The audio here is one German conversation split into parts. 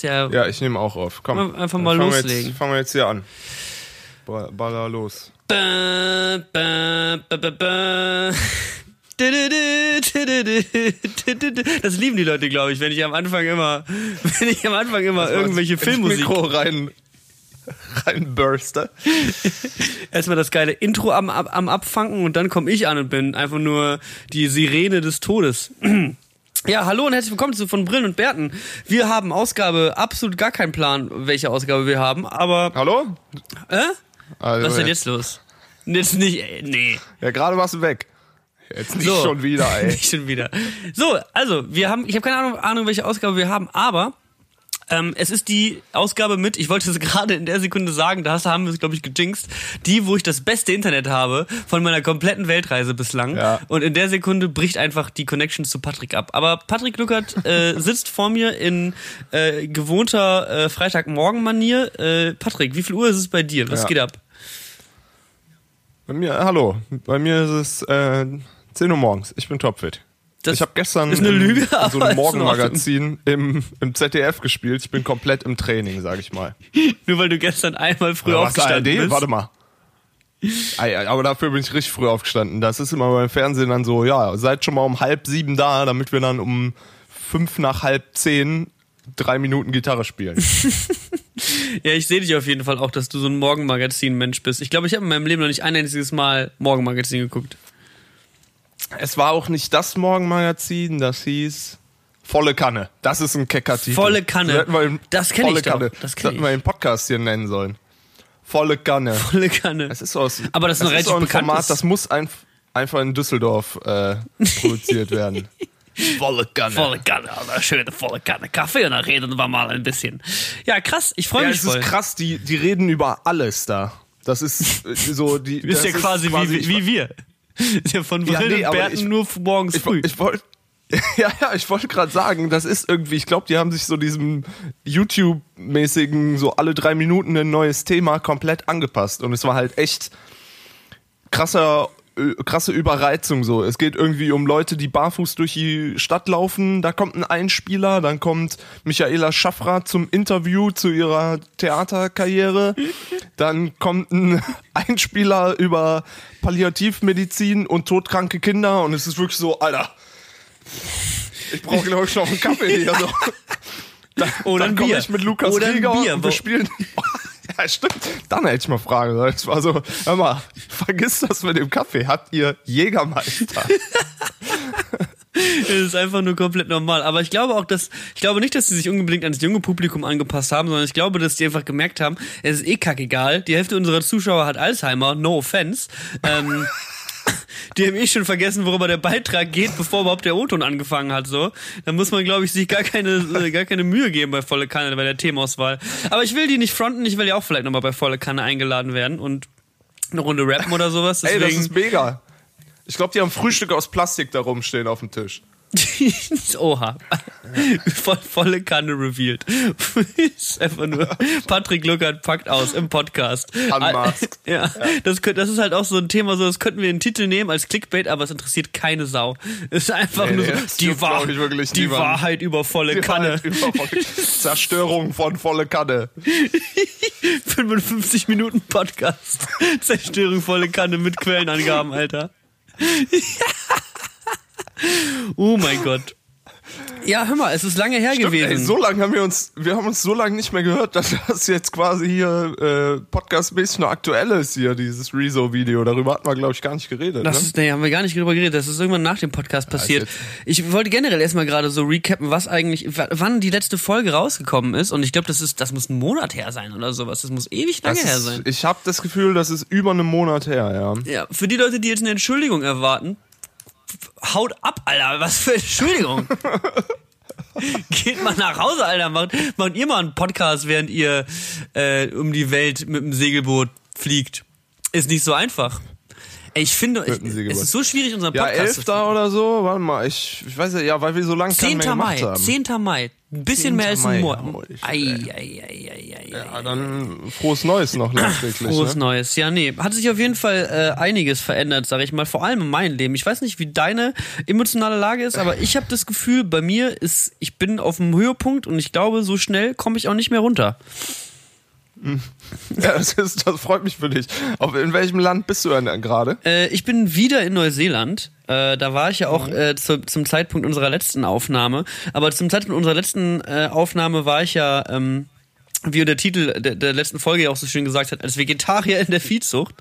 Ist ja, Ja, ich nehme auch auf. Komm. Einfach mal Fangen wir loslegen. Jetzt, fangen wir jetzt hier an. Ba- Baller los. Ba, ba, ba, ba, ba. Das lieben die Leute, glaube ich, wenn ich am Anfang immer, wenn ich am Anfang immer irgendwelche ins Filmmusik. Mikro rein, rein burste. Erstmal das geile Intro am, am Abfangen und dann komme ich an und bin einfach nur die Sirene des Todes. Ja, hallo und herzlich willkommen zu von Brillen und Bärten. Wir haben Ausgabe, absolut gar keinen Plan, welche Ausgabe wir haben, aber, Hallo? äh? Also, Was ist denn jetzt los? Jetzt nicht, ey, nee. Ja, gerade warst du weg. Jetzt nicht So. schon wieder, ey. Nicht schon wieder. So, also, wir haben, ich habe keine Ahnung, Ahnung, welche Ausgabe wir haben, aber ähm, es ist die Ausgabe mit, ich wollte es gerade in der Sekunde sagen, da haben wir es, glaube ich, gejinxt, die, wo ich das beste Internet habe von meiner kompletten Weltreise bislang. Ja. Und in der Sekunde bricht einfach die Connection zu Patrick ab. Aber Patrick Luckert äh, sitzt vor mir in äh, gewohnter äh, Freitagmorgen-Manier. Äh, Patrick, wie viel Uhr ist es bei dir? Was Ja. geht ab? Bei mir, hallo. Bei mir ist es äh, 10 Uhr morgens. Ich bin topfit. Das ich habe gestern ist eine Lüge, in so aber ist in einem Ordnung. Morgenmagazin im, im ZDF gespielt. Ich bin komplett im Training, sag ich mal. Nur weil du gestern einmal früh Was, aufgestanden ARD? bist. Warte mal. Ei, Aber dafür bin ich richtig früh aufgestanden. Das ist immer beim Fernsehen dann so, ja, seid schon mal um halb sieben da, damit wir dann um fünf nach halb zehn drei Minuten Gitarre spielen. Ja, ich sehe dich auf jeden Fall auch, dass du so ein Morgenmagazin-Mensch bist. Ich glaube, ich habe in meinem Leben noch nicht ein einziges Mal Morgenmagazin geguckt. Es war auch nicht das Morgenmagazin, das hieß Volle Kanne. Das ist ein kecker Titel. Volle Kanne. im- Das kenn ich Volle doch. Kanne. Das kenn hätten wir den Podcast hier nennen sollen. Volle Kanne. Volle Kanne. Es ist aus, Aber das ist es ein relativ auch ein Format, das muss ein, einfach in Düsseldorf äh, produziert werden. Volle Kanne. Volle Kanne, also schöne volle Kanne Kaffee und dann reden wir mal ein bisschen. Ja, krass, ich freue Ja, mich es voll. ist krass, die, die reden über alles da. Das ist äh, so die. Das ja quasi, wie, wie wir. Ja von Ja, Brillen nee, und Bärten ich- nur morgens Ich, früh. ich wollte. Ja, ja, ich wollte gerade sagen, das ist irgendwie, ich glaube, die haben sich so diesem YouTube-mäßigen, so alle drei Minuten ein neues Thema komplett angepasst. Und es war halt echt krasser, krasse Überreizung so. Es geht irgendwie um Leute, die barfuß durch die Stadt laufen. Da kommt ein Einspieler, dann kommt Michaela Schaffrath zum Interview zu ihrer Theaterkarriere. Dann kommt ein Einspieler über Palliativmedizin und todkranke Kinder und es ist wirklich so, Alter. Ich brauche, glaube ich, noch einen Kaffee hier. So. Dann, Oder dann komme ich mit Lukas Oder ein Krieger Bier, und wir spielen. Ja, stimmt. Dann hätte ich mal fragen sollen. Es war so, hör mal, vergiss das mit dem Kaffee. Habt ihr Jägermeister? Das ist einfach nur komplett normal. Aber ich glaube auch, dass, ich glaube nicht, dass sie sich unbedingt ans junge Publikum angepasst haben, sondern ich glaube, dass die einfach gemerkt haben, es ist eh kackegal. Die Hälfte unserer Zuschauer hat Alzheimer, no offense. Ähm, die haben eh schon vergessen, worüber der Beitrag geht, bevor überhaupt der O-Ton angefangen hat, so. Da muss man, glaube ich, sich gar keine, äh, gar keine Mühe geben bei Volle Kanne, bei der Themauswahl. Aber ich will die nicht fronten, ich will ja auch vielleicht nochmal bei Volle Kanne eingeladen werden und eine Runde rappen oder sowas. Ey, Deswegen, das ist mega. Ich glaube, die haben Frühstück aus Plastik da rumstehen auf dem Tisch. Oha. Voll, volle Kanne revealed. ist einfach nur, Patrick Luckert packt aus im Podcast. Unmasked. Ja, Das, könnt- das ist halt auch so ein Thema, so das könnten wir in den Titel nehmen als Clickbait, aber es interessiert keine Sau. Es ist einfach Nee, nur so, das die, Wahr die. Wahrheit über volle Die Kanne. Über volle- Zerstörung von volle Kanne. 55 Minuten Podcast. Zerstörung volle Kanne mit Quellenangaben, Alter. Oh mein Gott. Ja, hör mal, es ist lange her Stimmt, gewesen. ey, so lange haben wir uns, wir haben uns so lange nicht mehr gehört, dass das jetzt quasi hier äh, podcastmäßig noch aktuell ist hier, dieses Rezo-Video. Darüber hatten wir, glaube ich, gar nicht geredet. Das ne? ist, nee, haben wir gar nicht drüber geredet. Das ist irgendwann nach dem Podcast passiert. Ich wollte generell erstmal gerade so recappen, was eigentlich, wann die letzte Folge rausgekommen ist. Und ich glaube, das ist, das muss ein Monat her sein oder sowas. Das muss ewig lange das her ist, sein. Ich habe das Gefühl, das ist über einen Monat her, ja. Ja, für die Leute, die jetzt eine Entschuldigung erwarten, haut ab, Alter. Was für Entschuldigung. Geht mal nach Hause, Alter. Macht, macht ihr mal einen Podcast, während ihr äh, um die Welt mit dem Segelboot fliegt. Ist nicht so einfach. Ey, ich finde, ich, es ist so schwierig, unseren Ja, Podcast zu 11. oder so, warte mal, ich, ich weiß ja, ja, weil wir so lange keinen 10. mehr gemacht Mai, haben. 10. Mai. Ein bisschen 10. mehr als ein Monat. Ja, dann frohes Neues noch nachträglich. Frohes ne? Neues. Ja, nee. Hat sich auf jeden Fall äh, einiges verändert, sage ich mal. Vor allem in meinem Leben. Ich weiß nicht, wie deine emotionale Lage ist, aber ich habe das Gefühl, bei mir ist, ich bin auf dem Höhepunkt und ich glaube, so schnell komme ich auch nicht mehr runter. Ja, das, ist, das freut mich für dich. Auf, in welchem Land bist du denn gerade? Äh, ich bin wieder in Neuseeland. Äh, da war ich ja auch Mhm. äh, zu, zum Zeitpunkt unserer letzten Aufnahme. Aber zum Zeitpunkt unserer letzten äh, Aufnahme war ich ja, ähm, wie der Titel der, der letzten Folge ja auch so schön gesagt hat, als Vegetarier in der Viehzucht.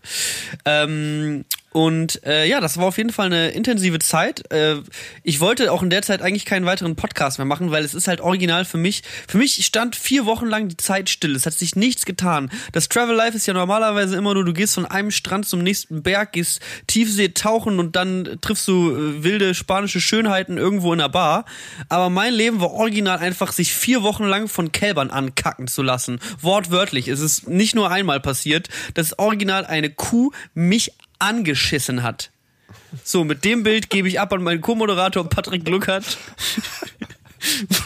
Ähm, und äh, ja, das war auf jeden Fall eine intensive Zeit. Äh, ich wollte auch in der Zeit eigentlich keinen weiteren Podcast mehr machen, weil es ist halt original für mich. Für mich stand vier Wochen lang die Zeit still. Es hat sich nichts getan. Das Travel Life ist ja normalerweise immer nur, du gehst von einem Strand zum nächsten Berg, gehst Tiefsee tauchen und dann triffst du äh, wilde spanische Schönheiten irgendwo in einer Bar. Aber mein Leben war original einfach, sich vier Wochen lang von Kälbern ankacken zu lassen. Wortwörtlich. Es ist nicht nur einmal passiert, dass original eine Kuh mich angeschissen hat. So, mit dem Bild gebe ich ab an meinen Co-Moderator Patrick Gluckert.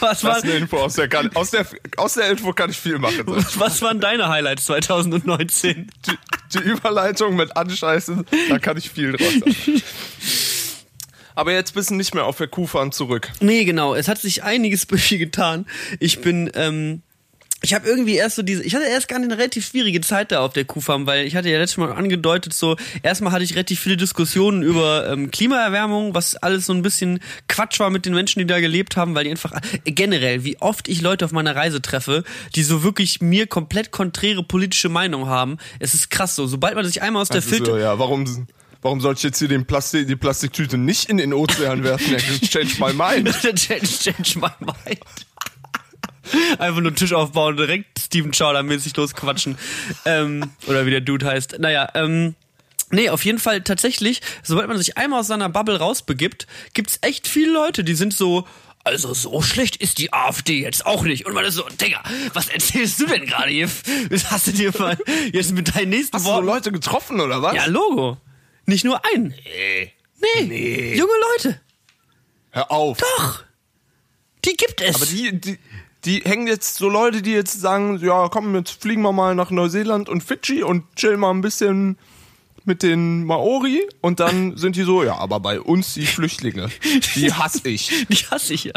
Was, war, Info aus der, kann, aus der, aus der Info kann ich viel machen. was waren deine Highlights 2019? Die, die Überleitung mit Anscheißen, da kann ich viel draus sagen. Aber jetzt bist du nicht mehr auf der Kuhfahren zurück. Nee, genau. Es hat sich einiges getan. Ich bin, ähm, ich habe irgendwie erst so diese, ich hatte erst gar eine relativ schwierige Zeit da auf der Kuhfarm, weil ich hatte ja letztes Mal angedeutet, so erstmal hatte ich relativ viele Diskussionen über ähm, Klimaerwärmung, was alles so ein bisschen Quatsch war mit den Menschen, die da gelebt haben, weil die einfach äh, generell, wie oft ich Leute auf meiner Reise treffe, die so wirklich mir komplett konträre politische Meinung haben. Es ist krass so. Sobald man sich einmal aus der Also Filter so, ja, warum, warum soll ich jetzt hier den Plastik, die Plastiktüte nicht in den Ozean werfen? Ja, change my mind. change, change my mind. Einfach nur Tisch aufbauen, direkt Steven Chowder-mäßig losquatschen. ähm, oder wie der Dude heißt. Naja, ähm. Nee, auf jeden Fall tatsächlich, sobald man sich einmal aus seiner Bubble rausbegibt, gibt's echt viele Leute, die sind so, also so schlecht ist die AfD jetzt auch nicht. Und man ist so, Digga, was erzählst du denn gerade hier? Hast du dir mal jetzt mit deinen nächsten Hast du so Worten... Leute getroffen oder was? ja, Logo. Nicht nur einen. Nee. Nee. Junge Leute. Hör auf. Doch. Die gibt es. Aber die, die, die hängen jetzt so Leute, die jetzt sagen, ja, komm, jetzt fliegen wir mal nach Neuseeland und Fidschi und chillen mal ein bisschen mit den Maori und dann sind die so, ja, aber bei uns die Flüchtlinge, die hasse ich. Die hasse ich ja.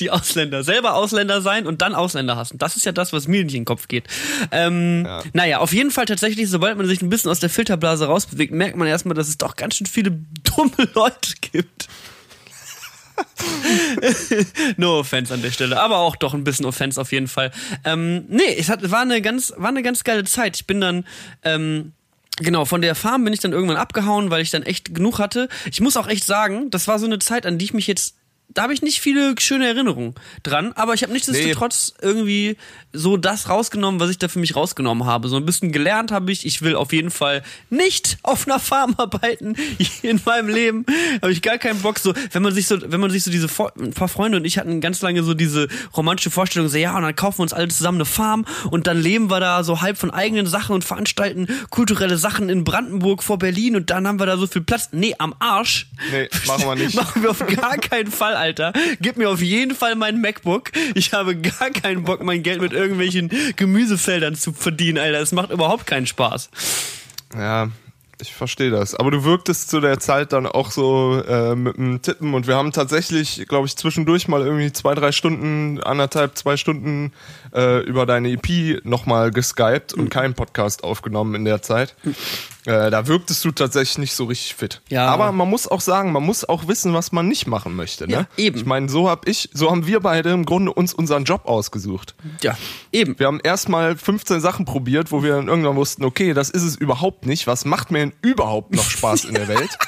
Die Ausländer. Selber Ausländer sein und dann Ausländer hassen. Das ist ja das, was mir nicht in den Kopf geht. Ähm, Ja. Naja, auf jeden Fall tatsächlich, sobald man sich ein bisschen aus der Filterblase rausbewegt, merkt man erstmal, dass es doch ganz schön viele dumme Leute gibt. no offense an der Stelle, aber auch doch ein bisschen Offense auf jeden Fall. Ähm, nee, es hat, war eine ganz, war eine ganz geile Zeit. Ich bin dann, ähm, Genau, von der Farm bin ich dann irgendwann abgehauen, weil ich dann echt genug hatte. Ich muss auch echt sagen, das war so eine Zeit, an die ich mich jetzt da habe ich nicht viele schöne Erinnerungen dran, aber ich habe nichtsdestotrotz irgendwie so das rausgenommen, was ich da für mich rausgenommen habe. So ein bisschen gelernt habe ich, ich will auf jeden Fall nicht auf einer Farm arbeiten in meinem Leben. Habe ich gar keinen Bock so, wenn man sich so wenn man sich so diese ein paar Freunde und ich hatten ganz lange so diese romantische Vorstellung, so ja, und dann kaufen wir uns alle zusammen eine Farm und dann leben wir da so halb von eigenen Sachen und veranstalten kulturelle Sachen in Brandenburg vor Berlin und dann haben wir da so viel Platz. Nee, am Arsch. Nee, machen wir nicht. Machen wir auf gar keinen Fall, Alter. Gib mir auf jeden Fall mein MacBook. Ich habe gar keinen Bock, mein Geld mit irgendwelchen Gemüsefeldern zu verdienen, Alter. Das macht überhaupt keinen Spaß. Ja, ich verstehe das. Aber du wirktest zu der Zeit dann auch so äh, mit dem Tippen und wir haben tatsächlich, glaube ich, zwischendurch mal irgendwie zwei, drei Stunden, anderthalb, zwei Stunden äh, über deine EP nochmal geskypt und keinen Podcast aufgenommen in der Zeit. Äh, da wirktest du tatsächlich nicht so richtig fit. Ja. Aber man muss auch sagen, man muss auch wissen, was man nicht machen möchte. Ne? Ja, eben. Ich meine, so hab ich, so haben wir beide im Grunde uns unseren Job ausgesucht. Ja, eben. Wir haben erstmal 15 Sachen probiert, wo wir dann irgendwann wussten, okay, das ist es überhaupt nicht. Was macht mir denn überhaupt noch Spaß in der Welt?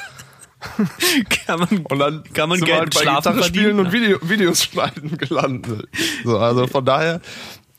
Kann man, Und dann kann man sind Geld halt bei Schlafen Gitarre spielen und Video, Videos schneiden gelandet. So, also von daher,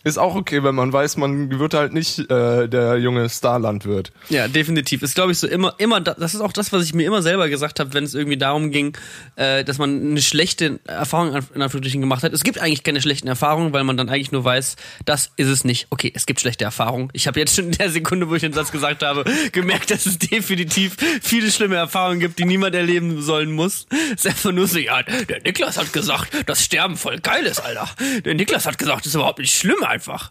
Ist auch okay, wenn man weiß, man wird halt nicht äh, der junge Starlandwirt. Ja, definitiv. Ist, glaube ich, so immer, immer, das ist auch das, was ich mir immer selber gesagt habe, wenn es irgendwie darum ging, äh, dass man eine schlechte Erfahrung in Anführungsstrichen gemacht hat. Es gibt eigentlich keine schlechten Erfahrungen, weil man dann eigentlich nur weiß, das ist es nicht. Okay, es gibt schlechte Erfahrungen. Ich habe jetzt schon in der Sekunde, wo ich den Satz gesagt habe, gemerkt, dass es definitiv viele schlimme Erfahrungen gibt, die niemand erleben sollen muss. Es ist einfach nur so, ja, der Niklas hat gesagt, dass Sterben voll geil ist, Alter. Der Niklas hat gesagt, das ist überhaupt nicht schlimm einfach.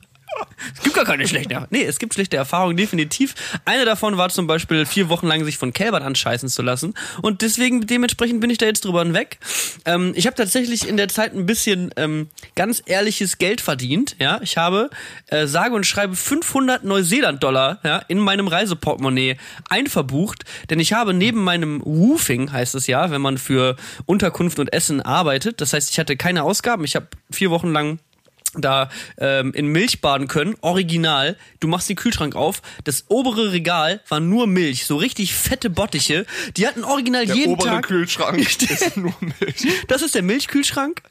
Es gibt gar keine Erfahrungen. Nee, es gibt schlechte Erfahrungen, definitiv. Eine davon war zum Beispiel vier Wochen lang sich von Kälbern anscheißen zu lassen. Und deswegen, dementsprechend bin ich da jetzt drüber hinweg. Ähm, ich habe tatsächlich in der Zeit ein bisschen ähm, ganz ehrliches Geld verdient. Ja, Ich habe äh, sage und schreibe 500 Neuseeland-Dollar ja, in meinem Reiseportemonnaie einverbucht. Denn ich habe neben meinem Woofing, heißt es ja, wenn man für Unterkunft und Essen arbeitet. Das heißt, ich hatte keine Ausgaben. Ich habe vier Wochen lang da ähm, in Milch baden können, original. Du machst den Kühlschrank auf, das obere Regal war nur Milch, so richtig fette Bottiche. Die hatten original der jeden obere Tag. Kühlschrank ist nur Milch. Das ist der Milchkühlschrank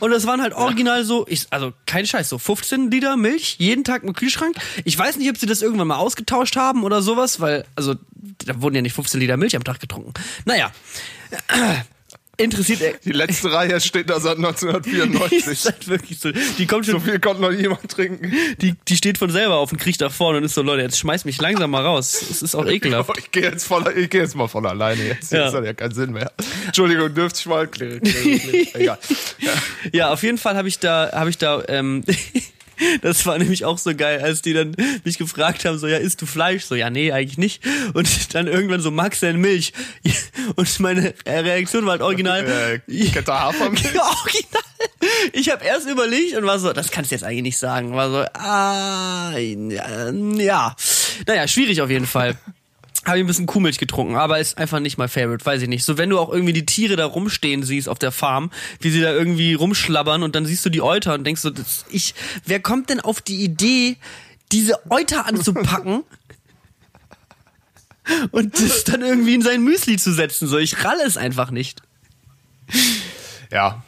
und das waren halt original so, ich, also kein Scheiß, so 15 Liter Milch jeden Tag im Kühlschrank. Ich weiß nicht, ob sie das irgendwann mal ausgetauscht haben oder sowas, weil also da wurden ja nicht 15 Liter Milch am Tag getrunken. Naja. Interessiert er. Die letzte Reihe steht da seit 1994. ist halt wirklich so. Die kommt schon so viel konnte noch niemand trinken. Die, die steht von selber auf und kriecht nach vorne und ist so, Leute, jetzt schmeiß mich langsam mal raus. Es ist auch ekelhaft. Ich gehe jetzt, voll, ich geh jetzt mal von alleine. Jetzt, Ja. jetzt hat ja keinen Sinn mehr. Entschuldigung, dürfte ich mal. Klirr. Egal. Ja. Ja, auf jeden Fall habe ich da, habe ich da, ähm, das war nämlich auch so geil, als die dann mich gefragt haben, so, ja, isst du Fleisch? So, ja, nee, eigentlich nicht. Und dann irgendwann so, magst du denn Milch? Und meine Reaktion war halt original. Äh, Kette Hafermilch. Original. Ich habe erst überlegt und war so, das kannst du jetzt eigentlich nicht sagen. War so, ah, ja. Naja, schwierig auf jeden Fall. Habe ich ein bisschen Kuhmilch getrunken, aber ist einfach nicht mein Favorite, weiß ich nicht. So, wenn du auch irgendwie die Tiere da rumstehen siehst auf der Farm, wie sie da irgendwie rumschlabbern und dann siehst du die Euter und denkst so, das, ich, wer kommt denn auf die Idee, diese Euter anzupacken und das dann irgendwie in sein Müsli zu setzen? So, ich ralle es einfach nicht. Ja.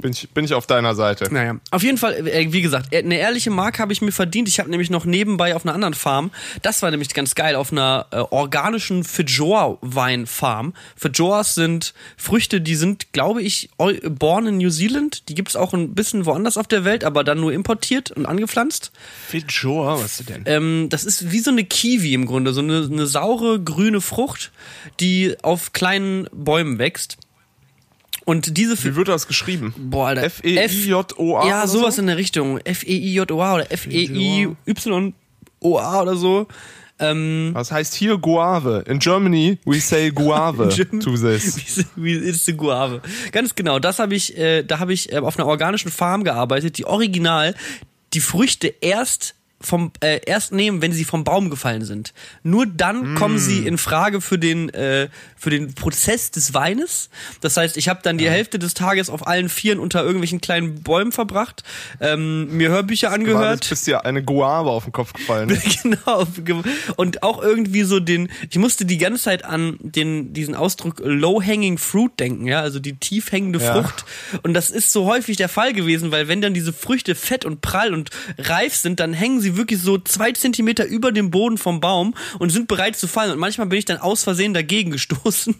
Bin ich, bin ich auf deiner Seite. Naja, auf jeden Fall, äh, wie gesagt, eine ehrliche Mark habe ich mir verdient. Ich habe nämlich noch nebenbei auf einer anderen Farm, das war nämlich ganz geil, auf einer äh, organischen Feijoa-Wein-Farm. Feijoas sind Früchte, die sind, glaube ich, born in New Zealand. Die gibt's auch ein bisschen woanders auf der Welt, aber dann nur importiert und angepflanzt. Fidjoa, was ist denn? Ähm, das ist wie so eine Kiwi im Grunde, so eine, eine saure grüne Frucht, die auf kleinen Bäumen wächst. Und diese Wie wird das geschrieben? Boah, Alter. F-E-I-J-O-A Ja, sowas so? in der Richtung. F-E-I-J-O-A oder F-E-I-Y-O-A oder so. Ähm, Was heißt hier Guave? In Germany we say Guave to this. Wie ist die Guave? Ganz genau, das habe ich, äh, da habe ich äh, auf einer organischen Farm gearbeitet, die original die Früchte erst vom äh, erst nehmen, wenn sie vom Baum gefallen sind. Nur dann kommen sie in Frage für den äh, für den Prozess des Weines. Das heißt, ich habe dann die Hälfte des Tages auf allen Vieren unter irgendwelchen kleinen Bäumen verbracht, ähm, mir Hörbücher angehört. das bis dir eine Guave auf den Kopf gefallen genau. Und auch irgendwie so den, ich musste die ganze Zeit an den, diesen Ausdruck low-hanging fruit denken, ja, also die tief hängende Ja. Frucht. Und das ist so häufig der Fall gewesen, weil wenn dann diese Früchte fett und prall und reif sind, dann hängen sie wirklich so zwei Zentimeter über dem Boden vom Baum und sind bereit zu fallen. Und manchmal bin ich dann aus Versehen dagegen gestoßen.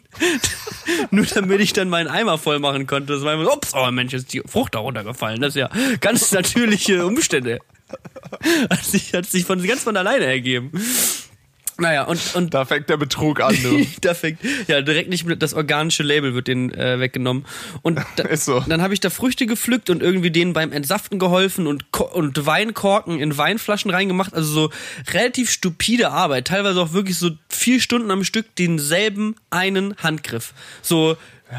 Nur damit ich dann meinen Eimer voll machen konnte. Das war immer so, ups, oh Mensch, ist die Frucht da runtergefallen. Das ist ja ganz natürliche Umstände. Hat sich, hat sich von, ganz von alleine ergeben. Naja, und, und Da fängt der Betrug an, du. da fängt, ja, direkt nicht mit das organische Label wird denen äh, weggenommen. Und da, Ist so. dann habe ich da Früchte gepflückt und irgendwie denen beim Entsaften geholfen und, und Weinkorken in Weinflaschen reingemacht. Also so relativ stupide Arbeit. Teilweise auch wirklich so vier Stunden am Stück denselben einen Handgriff. So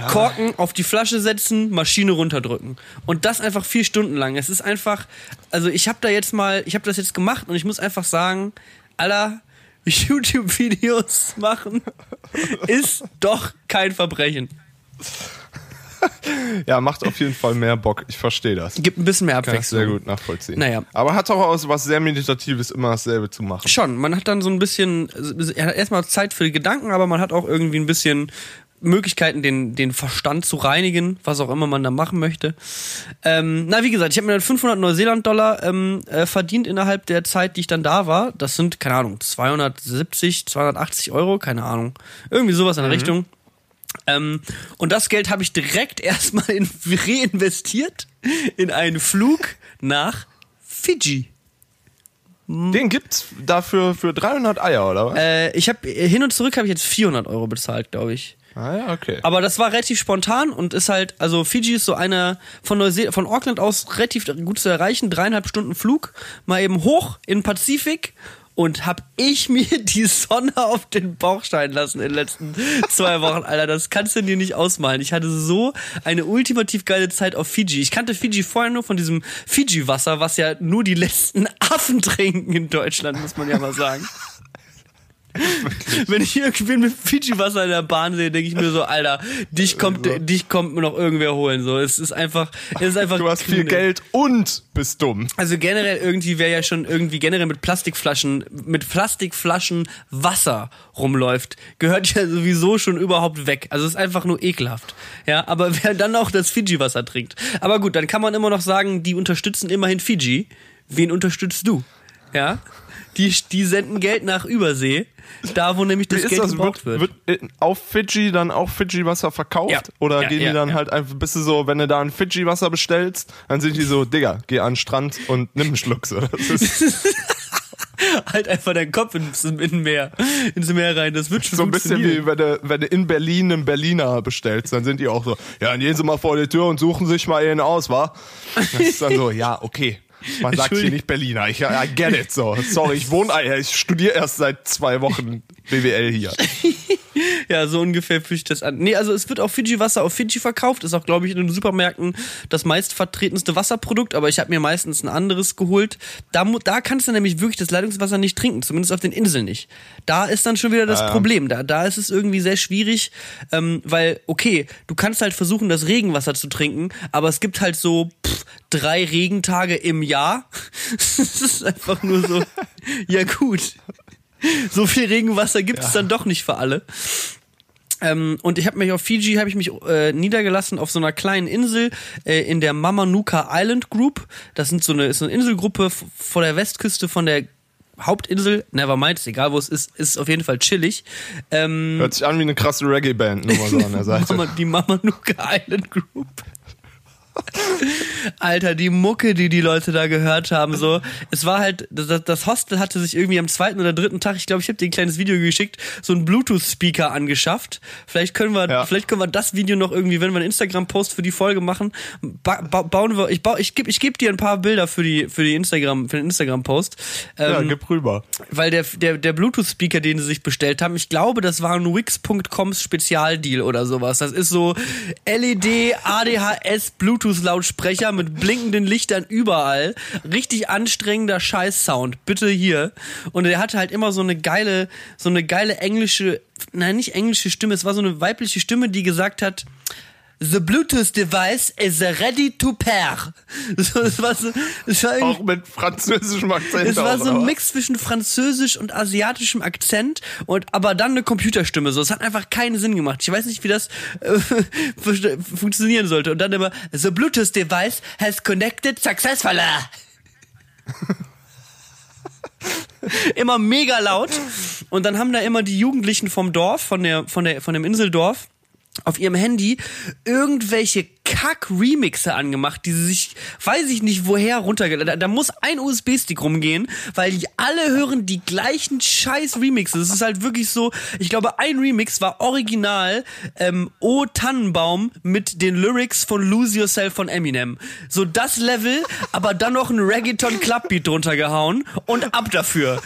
Korken auf die Flasche setzen, Maschine runterdrücken. Und das einfach vier Stunden lang. Es ist einfach, also ich habe da jetzt mal, ich habe das jetzt gemacht und ich muss einfach sagen, aller YouTube-Videos machen ist doch kein Verbrechen. Ja, macht auf jeden Fall mehr Bock. Ich verstehe das. Gibt ein bisschen mehr Kann Abwechslung. sehr gut nachvollziehen. Naja. Aber hat auch aus was sehr Meditatives, immer dasselbe zu machen. Schon, man hat dann so ein bisschen, er hat erstmal Zeit für die Gedanken, aber man hat auch irgendwie ein bisschen Möglichkeiten, den, den Verstand zu reinigen, was auch immer man da machen möchte. Ähm, na, wie gesagt, ich habe mir 500 Neuseeland-Dollar ähm, äh, verdient innerhalb der Zeit, die ich dann da war. Das sind, keine Ahnung, 270, 280 Euro, keine Ahnung. Irgendwie sowas in der mhm. Richtung. Ähm, und das Geld habe ich direkt erstmal in, reinvestiert in einen Flug nach Fiji. Den gibt's dafür für 300 Eier, oder was? Äh, ich habe hin und zurück habe ich jetzt 400 Euro bezahlt, glaube ich. Ah ja, okay. Aber das war relativ spontan und ist halt, also Fiji ist so eine von Neuseel von Auckland aus relativ gut zu erreichen, dreieinhalb Stunden Flug, mal eben hoch in den Pazifik und hab ich mir die Sonne auf den Bauch scheinen lassen in den letzten zwei Wochen, Alter. Das kannst du dir nicht ausmalen. Ich hatte so eine ultimativ geile Zeit auf Fiji. Ich kannte Fiji vorher nur von diesem Fiji-Wasser, was ja nur die letzten Affen trinken in Deutschland, muss man ja mal sagen. Wenn ich irgendwen mit Fiji-Wasser in der Bahn sehe, denke ich mir so, Alter, dich kommt, dich kommt mir noch irgendwer holen. So, es ist einfach, es ist einfach. Du hast viel Geld und bist dumm. Also generell irgendwie, wer ja schon irgendwie generell mit Plastikflaschen, mit Plastikflaschen Wasser rumläuft, gehört ja sowieso schon überhaupt weg. Also es ist einfach nur ekelhaft. Ja, aber wer dann auch das Fiji-Wasser trinkt. Aber gut, dann kann man immer noch sagen, die unterstützen immerhin Fiji. Wen unterstützt du? Ja? Die, die senden Geld nach Übersee, da wo nämlich das Geld das? gebraucht wird. Wird auf Fidschi dann auch Fidschi-Wasser verkauft? Ja. Oder ja, gehen ja, die dann halt einfach, bist du so, wenn du da ein Fidschi-Wasser bestellst, dann sind die so, Digga, geh an den Strand und nimm einen Schluck. So. Halt einfach deinen Kopf ins, ins Meer, ins Meer rein. Das wird schon So ein bisschen wie wenn du, wenn du in Berlin einen Berliner bestellst, dann sind die auch so, ja, dann gehen sie mal vor die Tür und suchen sich mal einen aus, wa? Das ist dann so, ja, okay. Man sagt hier nicht Berliner. Ich I get it so. Sorry, ich wohne, ich studiere erst seit zwei Wochen BWL hier. ja, so ungefähr fühle ich das an. Nee, also es wird auch Fiji-Wasser auf Fiji verkauft. Ist auch, glaube ich, in den Supermärkten das meistvertretenste Wasserprodukt. Aber ich habe mir meistens ein anderes geholt. Da, da kannst du nämlich wirklich das Leitungswasser nicht trinken. Zumindest auf den Inseln nicht. Da ist dann schon wieder das ah, ja. Problem. Da, da ist es irgendwie sehr schwierig, ähm, weil, okay, du kannst halt versuchen, das Regenwasser zu trinken. Aber es gibt halt so pff, drei Regentage im Jahr. das ist einfach nur so, ja gut so viel Regenwasser gibt es ja. dann doch nicht für alle. Ähm, und ich habe mich auf Fiji habe ich mich äh, niedergelassen auf so einer kleinen Insel äh, in der Mamanuka Island Group. Das sind so eine, ist eine Inselgruppe vor der Westküste von der Hauptinsel, Nevermind, ist egal wo es ist, ist auf jeden Fall chillig. Ähm, Hört sich an wie eine krasse Reggae-Band, nur mal so an der Seite. Mama, die Mamanuka Island Group. Alter, die Mucke, die die Leute da gehört haben, so. Es war halt, das, das Hostel hatte sich irgendwie am zweiten oder dritten Tag, ich glaube, ich habe dir ein kleines Video geschickt, so ein Bluetooth-Speaker angeschafft. Vielleicht können wir, ja. vielleicht können wir das Video noch irgendwie, wenn wir einen Instagram-Post für die Folge machen, ba ba bauen wir, ich baue, ich gebe, ich gebe dir ein paar Bilder für die, für die Instagram, für den Instagram-Post. Ähm, ja, gib rüber. Weil der, der, der Bluetooth-Speaker, den sie sich bestellt haben, ich glaube, das war ein Wix.coms Spezialdeal oder sowas. Das ist so LED, ADHS, Bluetooth Bluetooth-Lautsprecher mit blinkenden Lichtern überall. Richtig anstrengender Scheiß-Sound. Bitte hier. Und er hatte halt immer so eine geile, so eine geile englische, nein, nicht englische Stimme, es war so eine weibliche Stimme, die gesagt hat, The Bluetooth device is ready to pair. So, es war so, es war auch mit französischem Akzent. Es war so ein Mix zwischen französisch und asiatischem Akzent und aber dann eine Computerstimme. So, es hat einfach keinen Sinn gemacht. Ich weiß nicht, wie das äh, funktionieren sollte. Und dann immer The Bluetooth device has connected successfully. immer mega laut. Und dann haben da immer die Jugendlichen vom Dorf, von der, von der, von dem Inseldorf auf ihrem Handy irgendwelche Kack-Remixe angemacht, die sie sich, weiß ich nicht woher runtergeladen. Da, da muss ein USB-Stick rumgehen, weil die alle hören die gleichen scheiß Remixes. Es ist halt wirklich so, ich glaube, ein Remix war original ähm, O Tannenbaum mit den Lyrics von Lose Yourself von Eminem. So das Level, aber dann noch ein Reggaeton Clubbeat drunter gehauen und ab dafür.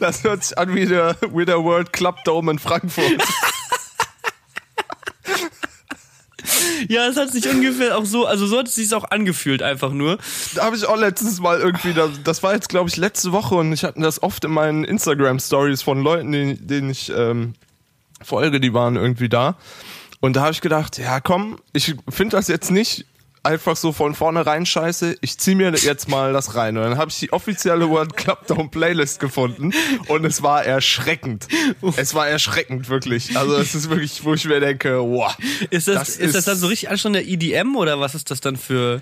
Das hört sich an wie der, wie der World Club Dome in Frankfurt. Ja, es hat sich ungefähr auch so, also so hat es sich auch angefühlt einfach nur. Da habe ich auch letztes Mal irgendwie, das war jetzt glaube ich letzte Woche und ich hatte das oft in meinen Instagram Stories von Leuten, denen, denen ich ähm, folge, die waren irgendwie da. Und da habe ich gedacht, ja komm, ich finde das jetzt nicht einfach so von vornherein scheiße, ich zieh mir jetzt mal das rein. Und dann habe ich die offizielle World Club Down Playlist gefunden und es war erschreckend. Es war erschreckend, wirklich. Also es ist wirklich, wo ich mir denke, wow. Ist das, das ist, das dann so richtig anstrengend der EDM oder was ist das dann für...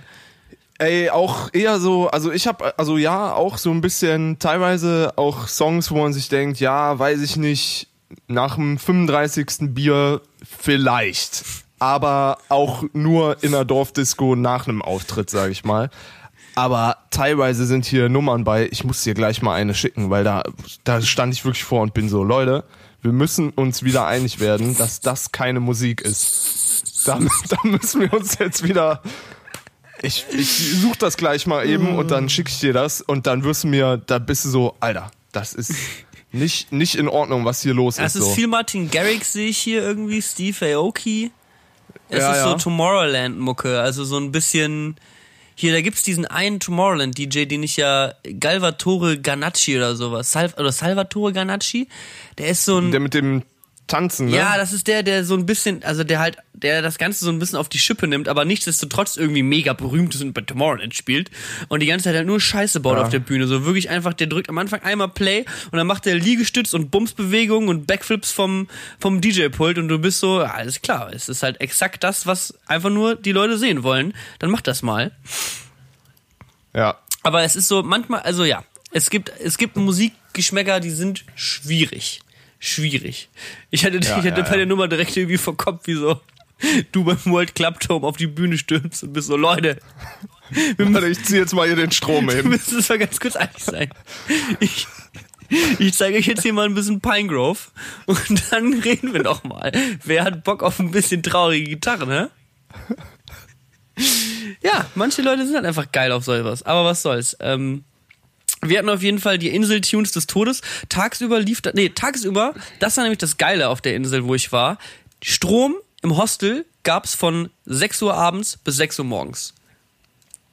Ey, auch eher so, also ich habe also ja, auch so ein bisschen teilweise auch Songs, wo man sich denkt, ja, weiß ich nicht, nach dem 35. Bier vielleicht aber auch nur in einer Dorfdisco nach einem Auftritt, sage ich mal. Aber teilweise sind hier Nummern bei, ich muss dir gleich mal eine schicken, weil da, da stand ich wirklich vor und bin so, Leute, wir müssen uns wieder einig werden, dass das keine Musik ist. Da, da müssen wir uns jetzt wieder. Ich, ich such das gleich mal eben und dann schicke ich dir das und dann wirst du mir, da bist du so, Alter, das ist nicht, nicht in Ordnung, was hier los das ist. Das ist so. viel Martin Garrix, sehe ich hier irgendwie, Steve Aoki. Es Ja, ist ja. so Tomorrowland-Mucke, also so ein bisschen. Hier, da gibt's diesen einen Tomorrowland-DJ, den ich ja Galvatore Ganacci oder sowas. Sal oder Salvatore Ganacci. Der ist so ein. Der mit dem Tanzen, ne? Ja, das ist der, der so ein bisschen, also der halt, der das Ganze so ein bisschen auf die Schippe nimmt, aber nichtsdestotrotz irgendwie mega berühmt ist und bei Tomorrowland spielt und die ganze Zeit halt nur Scheiße baut Ja. auf der Bühne. So wirklich einfach, der drückt am Anfang einmal Play und dann macht der Liegestütz und Bumsbewegungen und Backflips vom, vom DJ-Pult und du bist so, ja, alles klar, es ist halt exakt das, was einfach nur die Leute sehen wollen. Dann mach das mal. ja. Aber es ist so, manchmal, also ja, es gibt, es gibt Musikgeschmäcker, die sind schwierig. Schwierig. Ich hatte, Ja, ich hatte ja, bei der Nummer direkt irgendwie vor Kopf, wie so du beim World Club Turm auf die Bühne stürmst und bist so, Leute, Warte, ich zieh jetzt mal hier den Strom wir hin. müssen es mal ganz kurz einig sein. Ich, ich zeige euch jetzt hier mal ein bisschen Pinegrove und dann reden wir noch mal. Wer hat Bock auf ein bisschen traurige Gitarre, ne? Ja, manche Leute sind halt einfach geil auf sowas. Aber was soll's. Ähm, wir hatten auf jeden Fall die Insel-Tunes des Todes. Tagsüber lief da, nee, tagsüber, das war nämlich das Geile auf der Insel, wo ich war. Strom im Hostel gab's von 6 Uhr abends bis 6 Uhr morgens.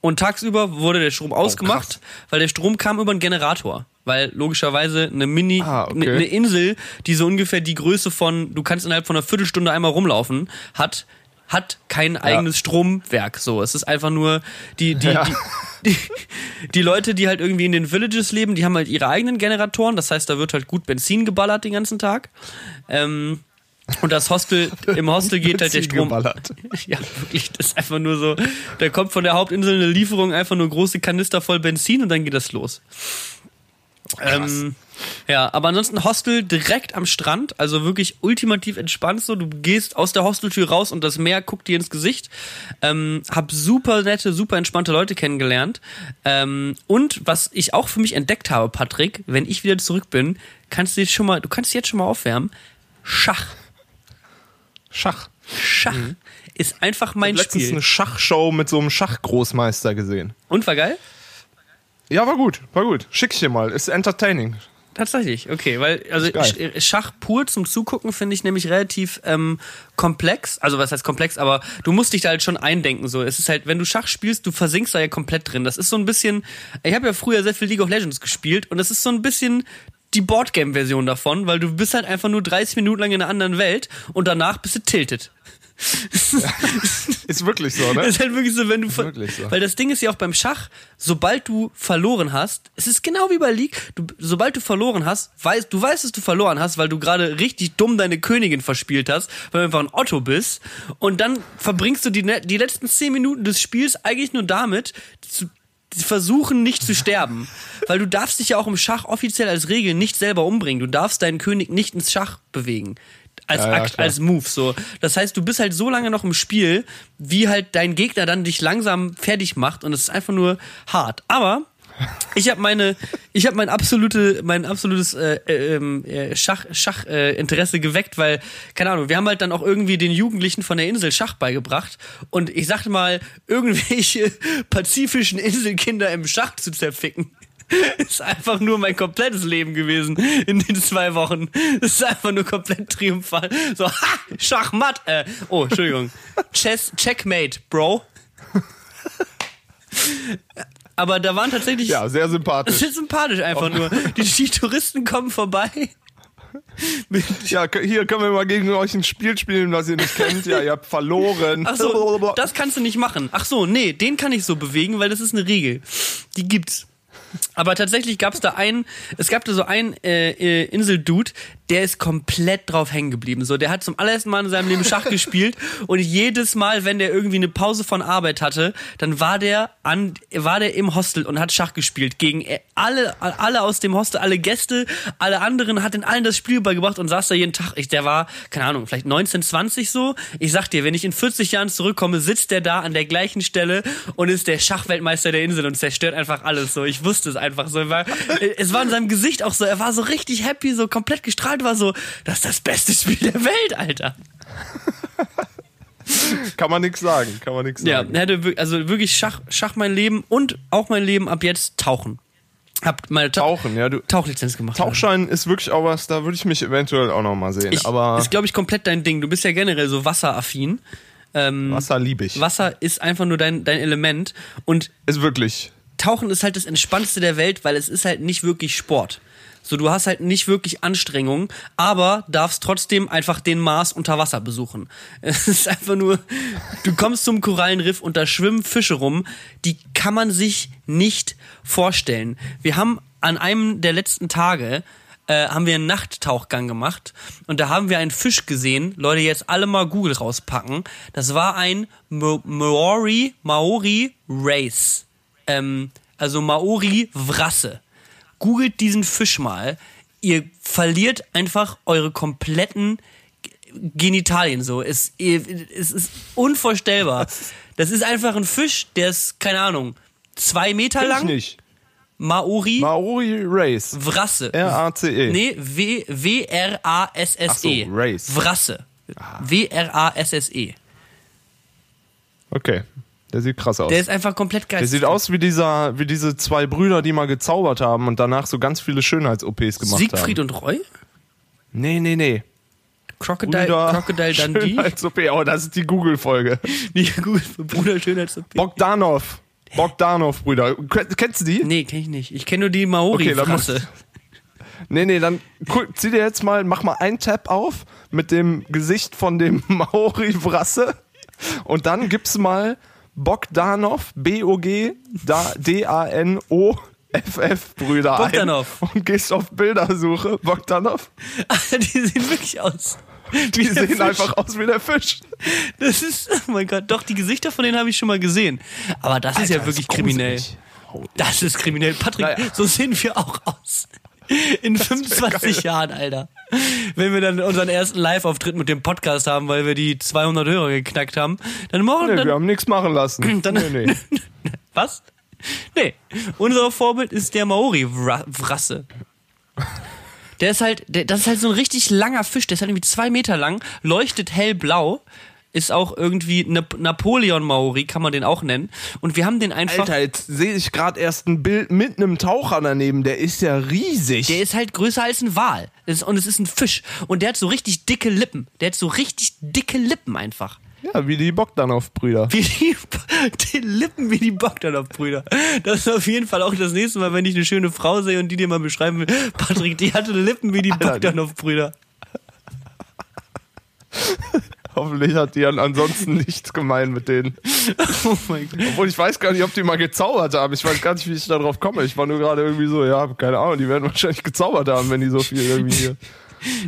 Und tagsüber wurde der Strom ausgemacht, weil der Strom kam über einen Generator. Weil logischerweise eine Mini, Ah, okay. eine, eine Insel, die so ungefähr die Größe von, du kannst innerhalb von einer Viertelstunde einmal rumlaufen, hat, hat kein eigenes Stromwerk. So, es ist einfach nur die, die, Ja. die, die, die Leute, die halt irgendwie in den Villages leben, die haben halt ihre eigenen Generatoren. Das heißt, da wird halt gut Benzin geballert den ganzen Tag. Ähm, und das Hostel, im Hostel geht halt der Strom. geballert. Ja, wirklich, das ist einfach nur so. Da kommt von der Hauptinsel eine Lieferung, einfach nur große Kanister voll Benzin und dann geht das los. Ähm, ja, aber ansonsten Hostel direkt am Strand, also wirklich ultimativ entspannt so. Du gehst aus der Hosteltür raus und das Meer guckt dir ins Gesicht. Ähm, hab super nette, super entspannte Leute kennengelernt. Ähm, und was ich auch für mich entdeckt habe, Patrick, wenn ich wieder zurück bin, kannst du jetzt schon mal, du kannst dich jetzt schon mal aufwärmen. Schach. Schach. Schach ist einfach mein Letztens Spiel. eine Schachshow mit so einem Schachgroßmeister gesehen. Und war geil? Ja, war gut, war gut. Schick ich dir mal. Ist entertaining. Tatsächlich, okay, weil also. Sch- Schach pur zum Zugucken finde ich nämlich relativ ähm, komplex. Also was heißt komplex, aber du musst dich da halt schon eindenken. So, es ist halt, wenn du Schach spielst, du versinkst da ja komplett drin. Das ist so ein bisschen. Ich habe ja früher sehr viel League of Legends gespielt und das ist so ein bisschen die Boardgame-Version davon, weil du bist halt einfach nur 30 Minuten lang in einer anderen Welt und danach bist du tilted. Ist wirklich so, ne? ist halt wirklich so, wenn du ver- wirklich so. weil das Ding ist ja auch beim Schach, sobald du verloren hast, es ist genau wie bei League, du, sobald du verloren hast, weißt du weißt, dass du verloren hast, weil du gerade richtig dumm deine Königin verspielt hast, weil du einfach ein Otto bist und dann verbringst du die ne- die letzten zehn Minuten des Spiels eigentlich nur damit zu versuchen nicht zu sterben, weil du darfst dich ja auch im Schach offiziell als Regel nicht selber umbringen. Du darfst deinen König nicht ins Schach bewegen. Als Ja, ja, Akt, klar. als Move so. Das heißt, du bist halt so lange noch im Spiel, wie halt dein Gegner dann dich langsam fertig macht und es ist einfach nur hart. Aber ich habe meine, ich habe mein absolute, mein absolutes äh, äh, ähm, äh, Schach, Schach äh, Interesse geweckt, weil keine Ahnung, wir haben halt dann auch irgendwie den Jugendlichen von der Insel Schach beigebracht und ich sagte mal, irgendwelche pazifischen Inselkinder im Schach zu zerficken. Ist einfach nur mein komplettes Leben gewesen in den zwei Wochen. Das ist einfach nur komplett triumphal. So, ha, Schachmatt. Äh, oh, Entschuldigung. Chess, Checkmate, Bro. Aber da waren tatsächlich Ja, sehr sympathisch. ist sympathisch einfach nur. Die, die Touristen kommen vorbei. Ja, hier können wir mal gegen euch ein Spiel spielen, was ihr nicht kennt. Ja, ihr habt verloren. Ach so, das kannst du nicht machen. Ach so, nee, den kann ich so bewegen, weil das ist eine Regel. Die gibt's. Aber tatsächlich gab's da einen, es gab da so einen äh, äh, Inseldude, der ist komplett drauf hängen geblieben. So, der hat zum allerersten Mal in seinem Leben Schach gespielt und jedes Mal, wenn der irgendwie eine Pause von Arbeit hatte, dann war der an, war der im Hostel und hat Schach gespielt gegen alle, alle aus dem Hostel, alle Gäste, alle anderen, hat in allen das Spiel beigebracht und saß da jeden Tag. Ich, der war, keine Ahnung, vielleicht 19, 20 so. Ich sag dir, wenn ich in 40 Jahren zurückkomme, sitzt der da an der gleichen Stelle und ist der Schachweltmeister der Insel und zerstört einfach alles so. Ich wusste es einfach so. War, es war in seinem Gesicht auch so, er war so richtig happy, so komplett gestrahlt, war so, das ist das beste Spiel der Welt, Alter. Kann man nichts sagen, kann man nichts Ja, sagen. hatte wir- also wirklich Schach, Schach mein Leben und auch mein Leben ab jetzt Tauchen. Hab meine Ta Tauchen, ja, du. Tauchlizenz gemacht. Tauchschein ist wirklich auch was, da würde ich mich eventuell auch noch mal sehen. ich, aber ist, glaube ich, komplett dein Ding. Du bist ja generell so wasseraffin. Ähm, Wasser liebe ich. Wasser ist einfach nur dein, dein Element. Und Ist wirklich. Tauchen ist halt das Entspannendste der Welt, weil es ist halt nicht wirklich Sport. So, du hast halt nicht wirklich Anstrengung, aber darfst trotzdem einfach den Mars unter Wasser besuchen. Es ist einfach nur, du kommst zum Korallenriff und da schwimmen Fische rum, die kann man sich nicht vorstellen. Wir haben an einem der letzten Tage äh, haben wir einen Nachttauchgang gemacht und da haben wir einen Fisch gesehen. Leute, jetzt alle mal Google rauspacken. Das war ein Maori, Maori Race. Ähm, also Maori Wrasse. Googelt diesen Fisch mal. Ihr verliert einfach eure kompletten Genitalien so. Es, es ist unvorstellbar. Das ist einfach ein Fisch, der ist, keine Ahnung, zwei Meter ich lang. nicht. Maori Maori Race. Wrasse. R-A-C-E. Nee, W- W-R-A-S-S-E. So, Race. Wrasse. W-R-A-S-S-E. Okay. Der sieht krass aus. Der ist einfach komplett geil. Der sieht aus wie dieser, wie diese zwei Brüder, die mal gezaubert haben und danach so ganz viele Schönheits-OPs gemacht Siegfried haben. und Roy? Nee, nee, nee. Crocodile, Brüder Crocodile Dundee? Schönheits-OP, oh, das ist die Google-Folge. Gut für Bruder Schönheits-OP. Bogdanov. Bogdanov, Brüder. Ken- Kennst du die? Nee, kenn ich nicht. Ich kenne nur die Okay, Maori-Frasse. musst- Nee, nee, dann guck, zieh dir jetzt mal, mach mal einen Tab auf mit dem Gesicht von dem Maori-Wrasse und dann gibst mal Bogdanov, B-O-G, da- D-A-N-O-F-F, Brüder Bogdanov. ein und gehst auf Bildersuche, Bogdanov. Alter, die sehen wirklich aus. Die sehen Fisch. einfach aus wie der Fisch. Das ist, oh mein Gott, doch, die Gesichter von denen habe ich schon mal gesehen. Aber das ist ja wirklich kriminell. Das ist kriminell. Patrick, Naja. so sehen wir auch aus. In 25 Jahren, Alter. Wenn wir dann unseren ersten Live-Auftritt mit dem Podcast haben, weil wir die 200 Hörer geknackt haben, dann morgen, Nee, dann, wir haben nichts machen lassen. Dann- nee, nee. Was? Nee. Unser Vorbild ist der Maori-Wrasse. Der ist halt, der, das ist halt so ein richtig langer Fisch, der ist halt irgendwie zwei Meter lang, leuchtet hellblau, ist auch irgendwie Nap Napoleon Maori, kann man den auch nennen. Und wir haben den einfach. Alter, jetzt sehe ich gerade erst ein Bild mit einem Taucher daneben, der ist ja riesig. Der ist halt größer als ein Wal. Ist, und es ist ein Fisch. Und der hat so richtig dicke Lippen. Der hat so richtig dicke Lippen einfach. ja, wie die Bogdanov-Brüder. Wie die, die Lippen wie die Bogdanov-Brüder. Das ist auf jeden Fall auch das nächste Mal, wenn ich eine schöne Frau sehe und die dir mal beschreiben will. Patrick, die hatte Lippen wie die- Bogdanov-Brüder. Hoffentlich hat die an ansonsten nichts gemein mit denen. Oh mein Gott. Obwohl ich weiß gar nicht, ob die mal gezaubert haben. Ich weiß gar nicht, wie ich da drauf komme. Ich war nur gerade irgendwie so, ja, keine Ahnung, die werden wahrscheinlich gezaubert haben, wenn die so viel irgendwie hier.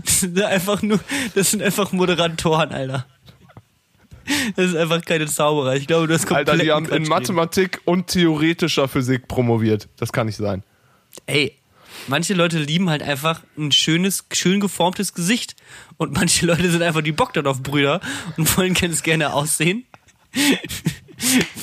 Das sind einfach nur, das sind einfach Moderatoren, Alter. Das ist einfach keine Zauberer. Ich glaube, du hast komplett Alter, die haben in Mathematik und theoretischer Physik promoviert. Das kann nicht sein. Ey, manche Leute lieben halt einfach ein schönes, schön geformtes Gesicht. Und manche Leute sind einfach die Bogdanov-Brüder und wollen ganz gerne aussehen.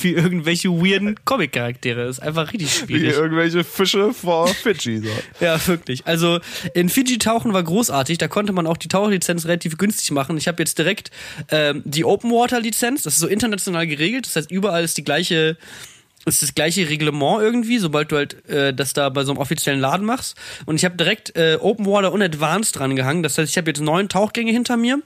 Wie irgendwelche weirden Comic-Charaktere. Das ist einfach richtig Wie schwierig. irgendwelche Fische vor Fidschi. So. Ja, wirklich. Also in Fiji tauchen war großartig. Da konnte man auch die Tauchlizenz relativ günstig machen. Ich habe jetzt direkt ähm, die Open Water Lizenz. Das ist so international geregelt. Das heißt, überall ist die gleiche ist das gleiche Reglement irgendwie, sobald du halt äh, das da bei so einem offiziellen Laden machst. Und ich habe direkt äh, Open Water und Advanced dran gehangen. Das heißt, ich habe jetzt neun Tauchgänge hinter mir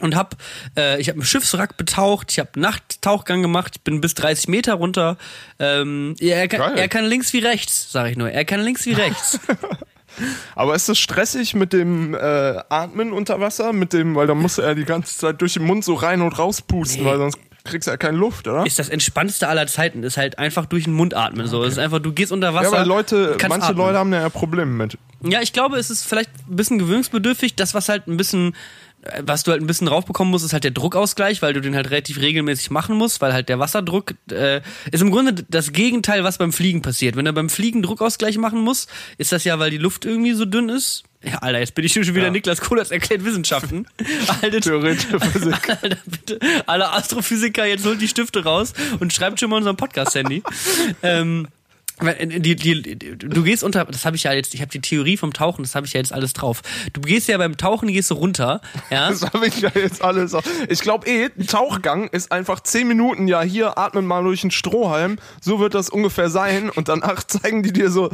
und hab äh, ich habe einen Schiffswrack betaucht, ich habe Nachttauchgang gemacht, ich bin bis 30 Meter runter. Ähm, er, kann, er kann links wie rechts, sage ich nur. Er kann links wie rechts. Aber ist das stressig mit dem äh, Atmen unter Wasser? Mit dem, weil da muss er die ganze Zeit durch den Mund so rein und raus pusten, Nee. weil sonst kriegst du ja keine Luft, oder? Ist das entspannteste aller Zeiten, ist halt einfach durch den Mund atmen. So, es ist einfach, du gehst unter Wasser. ja, weil Leute, manche atmen. Leute haben da ja Probleme mit. Ja, ich glaube, es ist vielleicht ein bisschen gewöhnungsbedürftig. Das, was halt ein bisschen, äh, was du halt ein bisschen raufbekommen musst, ist halt der Druckausgleich, weil du den halt relativ regelmäßig machen musst, weil halt der Wasserdruck äh, ist im Grunde das Gegenteil, was beim Fliegen passiert. Wenn er beim Fliegen Druckausgleich machen muss, ist das ja, weil die Luft irgendwie so dünn ist. Ja, Alter, jetzt bin ich schon wieder Ja. Niklas Kohlers erklärt Wissenschaften. Alter, Theoretische Physik. Alter, bitte. Alle Astrophysiker, jetzt holt die Stifte raus und schreibt schon mal unserem Podcast-Handy. ähm, weil, die, die, du gehst unter, das habe ich ja jetzt, ich habe die Theorie vom Tauchen, das habe ich ja jetzt alles drauf. Du gehst ja beim Tauchen, gehst du runter, ja. Das habe ich ja jetzt alles. auch- Ich glaube eh, ein Tauchgang ist einfach 10 Minuten, ja, hier atmen mal durch einen Strohhalm. So wird das ungefähr sein. Und danach zeigen die dir so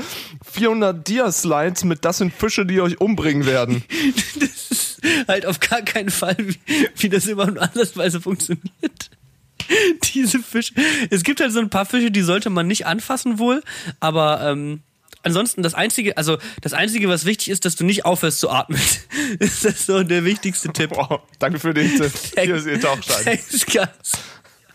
400 Dia-Slides mit, das sind Fische, die euch umbringen werden. Das ist halt auf gar keinen Fall, wie, wie das immer nur andersweise funktioniert. Diese Fische. Es gibt halt so ein paar Fische, die sollte man nicht anfassen wohl, aber ähm, ansonsten das einzige, also das einzige, was wichtig ist, dass du nicht aufhörst zu atmen. ist das so der wichtigste Tipp. Wow, danke für den Tipp. Hier ist ihr Tauchschein. Thanks, guys.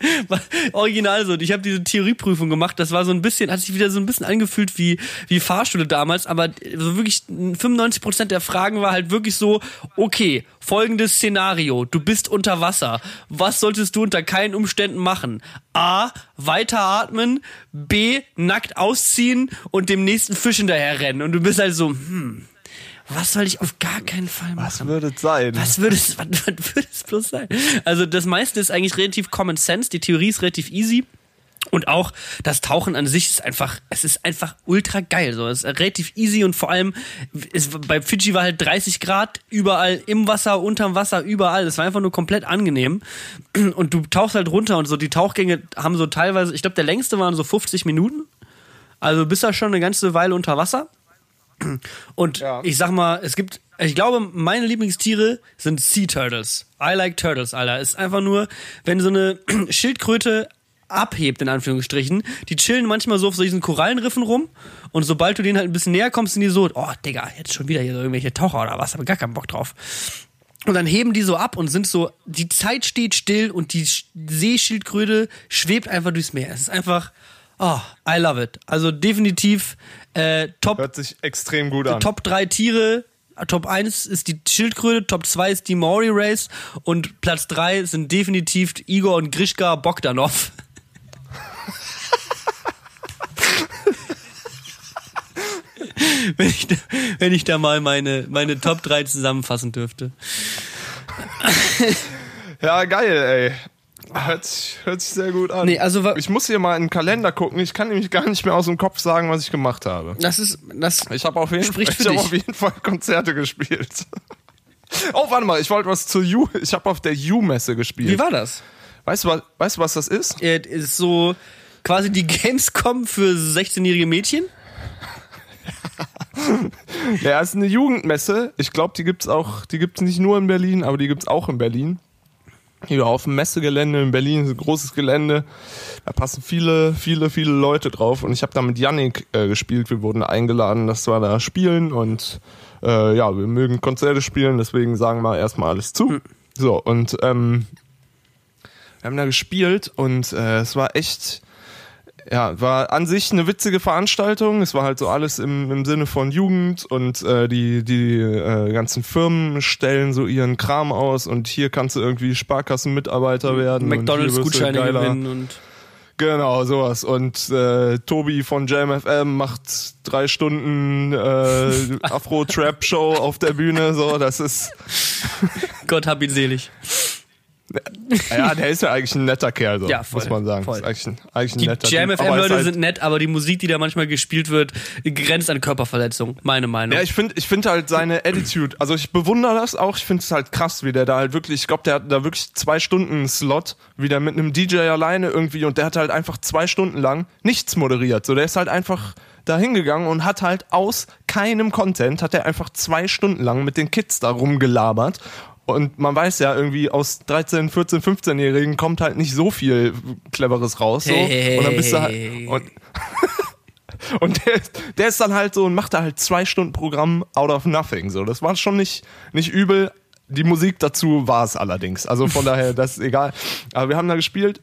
Original so. Ich habe diese Theorieprüfung gemacht. Das war so ein bisschen, hat sich wieder so ein bisschen angefühlt wie wie Fahrschule damals. Aber so wirklich 95 Prozent der Fragen war halt wirklich so: Okay, folgendes Szenario: Du bist unter Wasser. Was solltest du unter keinen Umständen machen? A. Weiter atmen. B. Nackt ausziehen und dem nächsten Fisch hinterher rennen. Und du bist halt so: Hm. Was soll ich auf gar keinen Fall machen? Was würde es sein? Was würde es, was, was würde es bloß sein? Also das meiste ist eigentlich relativ Common Sense, die Theorie ist relativ easy. Und auch das Tauchen an sich ist einfach, es ist einfach ultra geil. So, es ist relativ easy und vor allem, es, bei Fidschi war halt 30 Grad, überall im Wasser, unterm Wasser, überall. Es war einfach nur komplett angenehm. Und du tauchst halt runter und so, die Tauchgänge haben so teilweise, ich glaube, der längste waren so 50 Minuten. Also bist da schon eine ganze Weile unter Wasser. Und Ja. ich sag mal, es gibt, ich glaube, meine Lieblingstiere sind Sea Turtles. I like Turtles, Alter. Ist einfach nur, wenn so eine Schildkröte abhebt, in Anführungsstrichen, die chillen manchmal so auf so diesen Korallenriffen rum und sobald du denen halt ein bisschen näher kommst, sind die so, oh, Digga, jetzt schon wieder hier so irgendwelche Taucher oder was, hab gar keinen Bock drauf. Und dann heben die so ab und sind so, die Zeit steht still und die Sch- Seeschildkröte schwebt einfach durchs Meer. Es ist einfach, oh, I love it. Also definitiv äh, Top Hört sich extrem gut an. Top 3 Tiere. Top 1 ist die Schildkröte, Top 2 ist die Maori Race und Platz 3 sind definitiv Igor und Grishka Bogdanov. wenn, ich da, wenn ich da mal meine, meine Top 3 zusammenfassen dürfte. Ja, geil, ey. Hört sich, hört sich sehr gut an. Nee, also ich muss hier mal in den Kalender gucken. Ich kann nämlich gar nicht mehr aus dem Kopf sagen, was ich gemacht habe. Das ist, das, Ich habe auf, jeden- Spricht ich für hab auf jeden Fall Konzerte gespielt. Oh, warte mal, ich wollte was zur U. Ich habe auf der U-Messe gespielt. wie war das? Weißt du, was, weißt du, was das ist? Äh, ist so quasi die Gamescom für 16-jährige Mädchen. Ja, es ist eine Jugendmesse. Ich glaube, die gibt's auch, die gibt's nicht nur in Berlin, aber die gibt's auch in Berlin. Hier auf dem Messegelände in Berlin ist ein großes Gelände. Da passen viele, viele, viele Leute drauf. Und ich habe da mit Yannick äh, gespielt. Wir wurden eingeladen, dass wir da spielen. Und äh, ja, wir mögen Konzerte spielen, deswegen sagen wir erstmal alles zu. So, und ähm, wir haben da gespielt und äh, es war echt, ja, war an sich eine witzige Veranstaltung. Es war halt so alles im, im Sinne von Jugend und äh, die, die äh, ganzen Firmen stellen so ihren Kram aus und hier kannst du irgendwie Sparkassenmitarbeiter werden. McDonalds-Gutscheine gewinnen und Genau, sowas. Und äh, Tobi von JamFM macht drei Stunden äh, Afro-Trap-Show auf der Bühne. So, das ist. Gott hab ihn selig. Ja, der ist ja eigentlich ein netter Kerl, so, Ja, voll, muss man sagen. voll. Ist eigentlich ein, eigentlich ein Die netter. Jam Leute halt- sind nett, aber die Musik, die da manchmal gespielt wird, grenzt an Körperverletzung, meine Meinung. Ja, ich finde ich find halt seine Attitude, also ich bewundere das auch, ich finde es halt krass, wie der da halt wirklich, ich glaube, der hat da wirklich zwei Stunden Slot, wie der mit einem DJ alleine irgendwie und der hat halt einfach zwei Stunden lang nichts moderiert. So, der ist halt einfach da hingegangen und hat halt aus keinem Content, hat er einfach zwei Stunden lang mit den Kids da rumgelabert. Und man weiß ja, irgendwie aus 13, 14, 15-Jährigen kommt halt nicht so viel Cleveres raus. So. Hey, und dann bist du halt. Und Und der, der ist dann halt so und macht da halt zwei Stunden Programm out of nothing. So, das war schon nicht, nicht übel. Die Musik dazu war es allerdings. Also von daher, das ist egal. Aber wir haben da gespielt.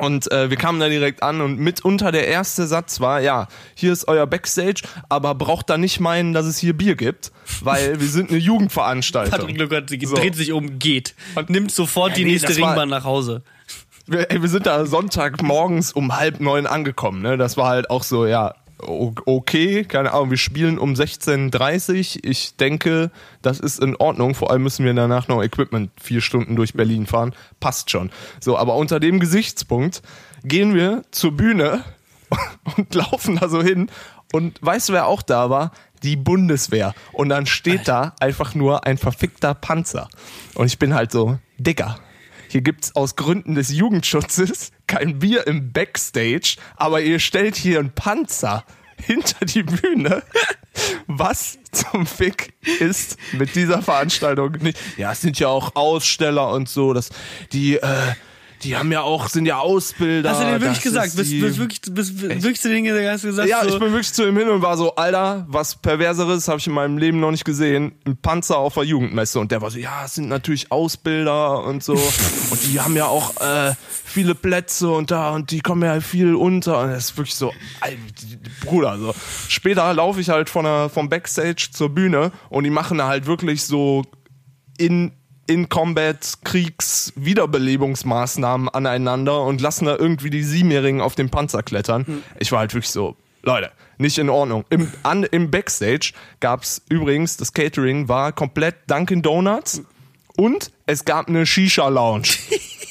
Und äh, wir kamen da direkt an und mitunter der erste Satz war, ja, hier ist euer Backstage, aber braucht da nicht meinen, dass es hier Bier gibt, weil wir sind eine Jugendveranstaltung. Patrick Luckert So. dreht sich um, geht. Nimmt sofort die nee, nächste Ringbahn nach Hause. wir, ey, wir sind da Sonntagmorgens um halb neun angekommen. Ne? Das war halt auch so, ja, okay, keine Ahnung, wir spielen um 16.30 Uhr. Ich denke, das ist in Ordnung. Vor allem müssen wir danach noch Equipment vier Stunden durch Berlin fahren. Passt schon. So, aber unter dem Gesichtspunkt gehen wir zur Bühne und laufen da so hin. Und weißt du, wer auch da war? Die Bundeswehr. Und dann steht da einfach nur ein verfickter Panzer. Und ich bin halt so, Digga, hier gibt's aus Gründen des Jugendschutzes kein Bier im Backstage, aber ihr stellt hier einen Panzer hinter die Bühne. Was zum Fick ist mit dieser Veranstaltung nicht? Ja, es sind ja auch Aussteller und so, dass die, äh, die haben ja auch, sind ja Ausbilder. Hast du den wirklich gesagt? ist Bist, bist wirklich, bist, wirklich zu denen gesagt? ja, so, ich bin wirklich zu ihm hin und war so, Alter, was Perverseres habe ich in meinem Leben noch nicht gesehen. Ein Panzer auf der Jugendmesse. Und der war so, ja, es sind natürlich Ausbilder und so. und die haben ja auch äh, viele Plätze und da und die kommen ja viel unter. Und das ist wirklich so, Alter, Bruder, so. Später laufe ich halt von der, vom Backstage zur Bühne und die machen da halt wirklich so in in Combat Kriegs Wiederbelebungsmaßnahmen aneinander und lassen da irgendwie die Siebenjährigen auf den Panzer klettern. Ich war halt wirklich so, Leute, nicht in Ordnung. Im, an, im Backstage gab's übrigens, das Catering war komplett Dunkin' Donuts und es gab eine Shisha-Lounge.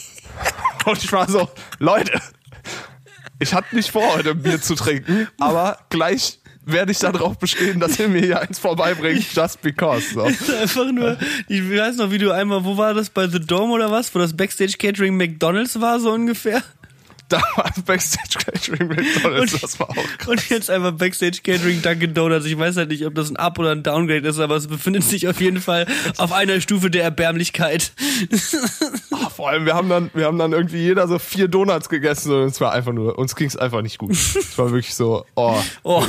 und ich war so, Leute, ich hatte nicht vor, heute ein Bier zu trinken, aber gleich werde ich darauf bestehen, dass ihr mir hier eins vorbeibringt, just because. So. Einfach nur, ich weiß noch, wie du einmal, wo war das, bei The Dome oder was, wo das Backstage Catering McDonalds war, so ungefähr? Da war Backstage Catering McDonalds, das war auch krass. Und jetzt einfach Backstage Catering Dunkin' Donuts. Ich weiß halt nicht, ob das ein Up- oder ein Downgrade ist, aber es befindet sich auf jeden Fall auf einer Stufe der Erbärmlichkeit. Ah, vor allem, wir haben dann, wir haben dann irgendwie jeder so vier Donuts gegessen und es war einfach nur, uns ging es einfach nicht gut. Es war wirklich so, oh, Oh,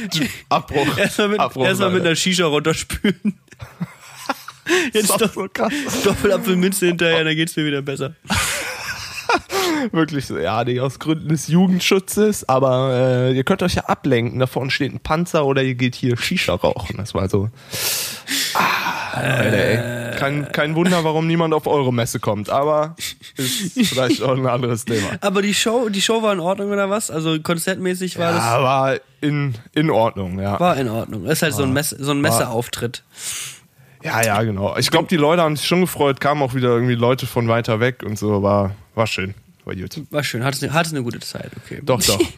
Abbruch. erstmal mit, Abbruch, erst mal mit einer Shisha runterspülen. Jetzt doch so krass. Doppelapfelminze hinterher, dann geht's mir wieder besser. Wirklich so, ja, nee, aus Gründen des Jugendschutzes, aber äh, ihr könnt euch ja ablenken. Da vorne steht ein Panzer oder ihr geht hier Shisha rauchen. Das war so. Ah, Leute, ey. Kein, kein Wunder, warum niemand auf eure Messe kommt, aber ist vielleicht auch ein anderes Thema. Aber die Show, die Show war in Ordnung oder was? Also konzertmäßig war das Ja, war in, in Ordnung, ja. war in Ordnung. Ist halt so ein Messe, so ein Messeauftritt. Ja, ja, genau. Ich glaube, die Leute haben sich schon gefreut, kamen auch wieder irgendwie Leute von weiter weg und so, war, war schön. War gut. War schön, hattest eine, hattest eine gute Zeit, okay. Doch, doch.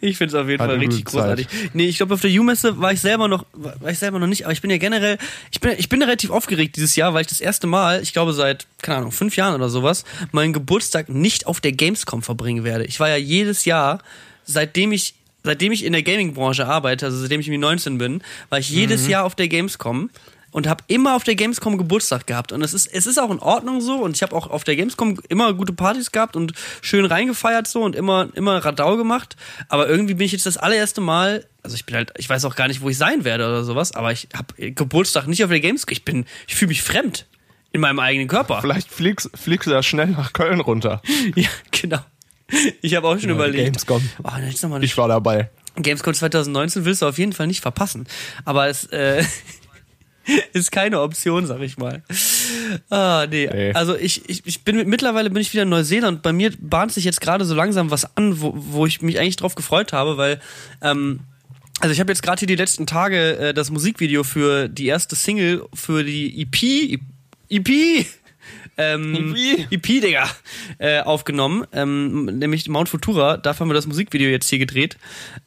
Ich finde es auf jeden Hatte Fall richtig großartig. Nee, ich glaube, auf der U-Messe war ich selber noch, war ich selber noch nicht, aber ich bin ja generell, ich bin, ich bin relativ aufgeregt dieses Jahr, weil ich das erste Mal, ich glaube seit, keine Ahnung, fünf Jahren oder sowas, meinen Geburtstag nicht auf der Gamescom verbringen werde. Ich war ja jedes Jahr, seitdem ich, seitdem ich in der Gaming-Branche arbeite, also seitdem ich irgendwie 19 bin, war ich jedes Jahr auf der Gamescom und habe immer auf der Gamescom Geburtstag gehabt und es ist es ist auch in Ordnung so und ich habe auch auf der Gamescom immer gute Partys gehabt und schön reingefeiert so und immer immer Radau gemacht, aber irgendwie bin ich jetzt das allererste Mal, also ich bin halt ich weiß auch gar nicht, wo ich sein werde oder sowas, aber ich habe Geburtstag nicht auf der Gamescom, ich bin ich fühle mich fremd in meinem eigenen Körper. Vielleicht fliegst, fliegst du da schnell nach Köln runter. Ja, genau. Ich habe auch schon überlegt. Gamescom. Oh, Ich war dabei. Gamescom 2019 willst du auf jeden Fall nicht verpassen. Aber es äh, ist keine Option, sag ich mal. Ah, nee. Nee. Also ich, ich, ich bin mittlerweile bin ich wieder in Neuseeland. Bei mir bahnt sich jetzt gerade so langsam was an, wo, wo ich mich eigentlich drauf gefreut habe, weil ähm, also ich habe jetzt gerade hier die letzten Tage äh, das Musikvideo für die erste Single für die EP EP ähm, EP? EP, Digga, äh, aufgenommen, ähm, nämlich Mount Futura. Dafür haben wir das Musikvideo jetzt hier gedreht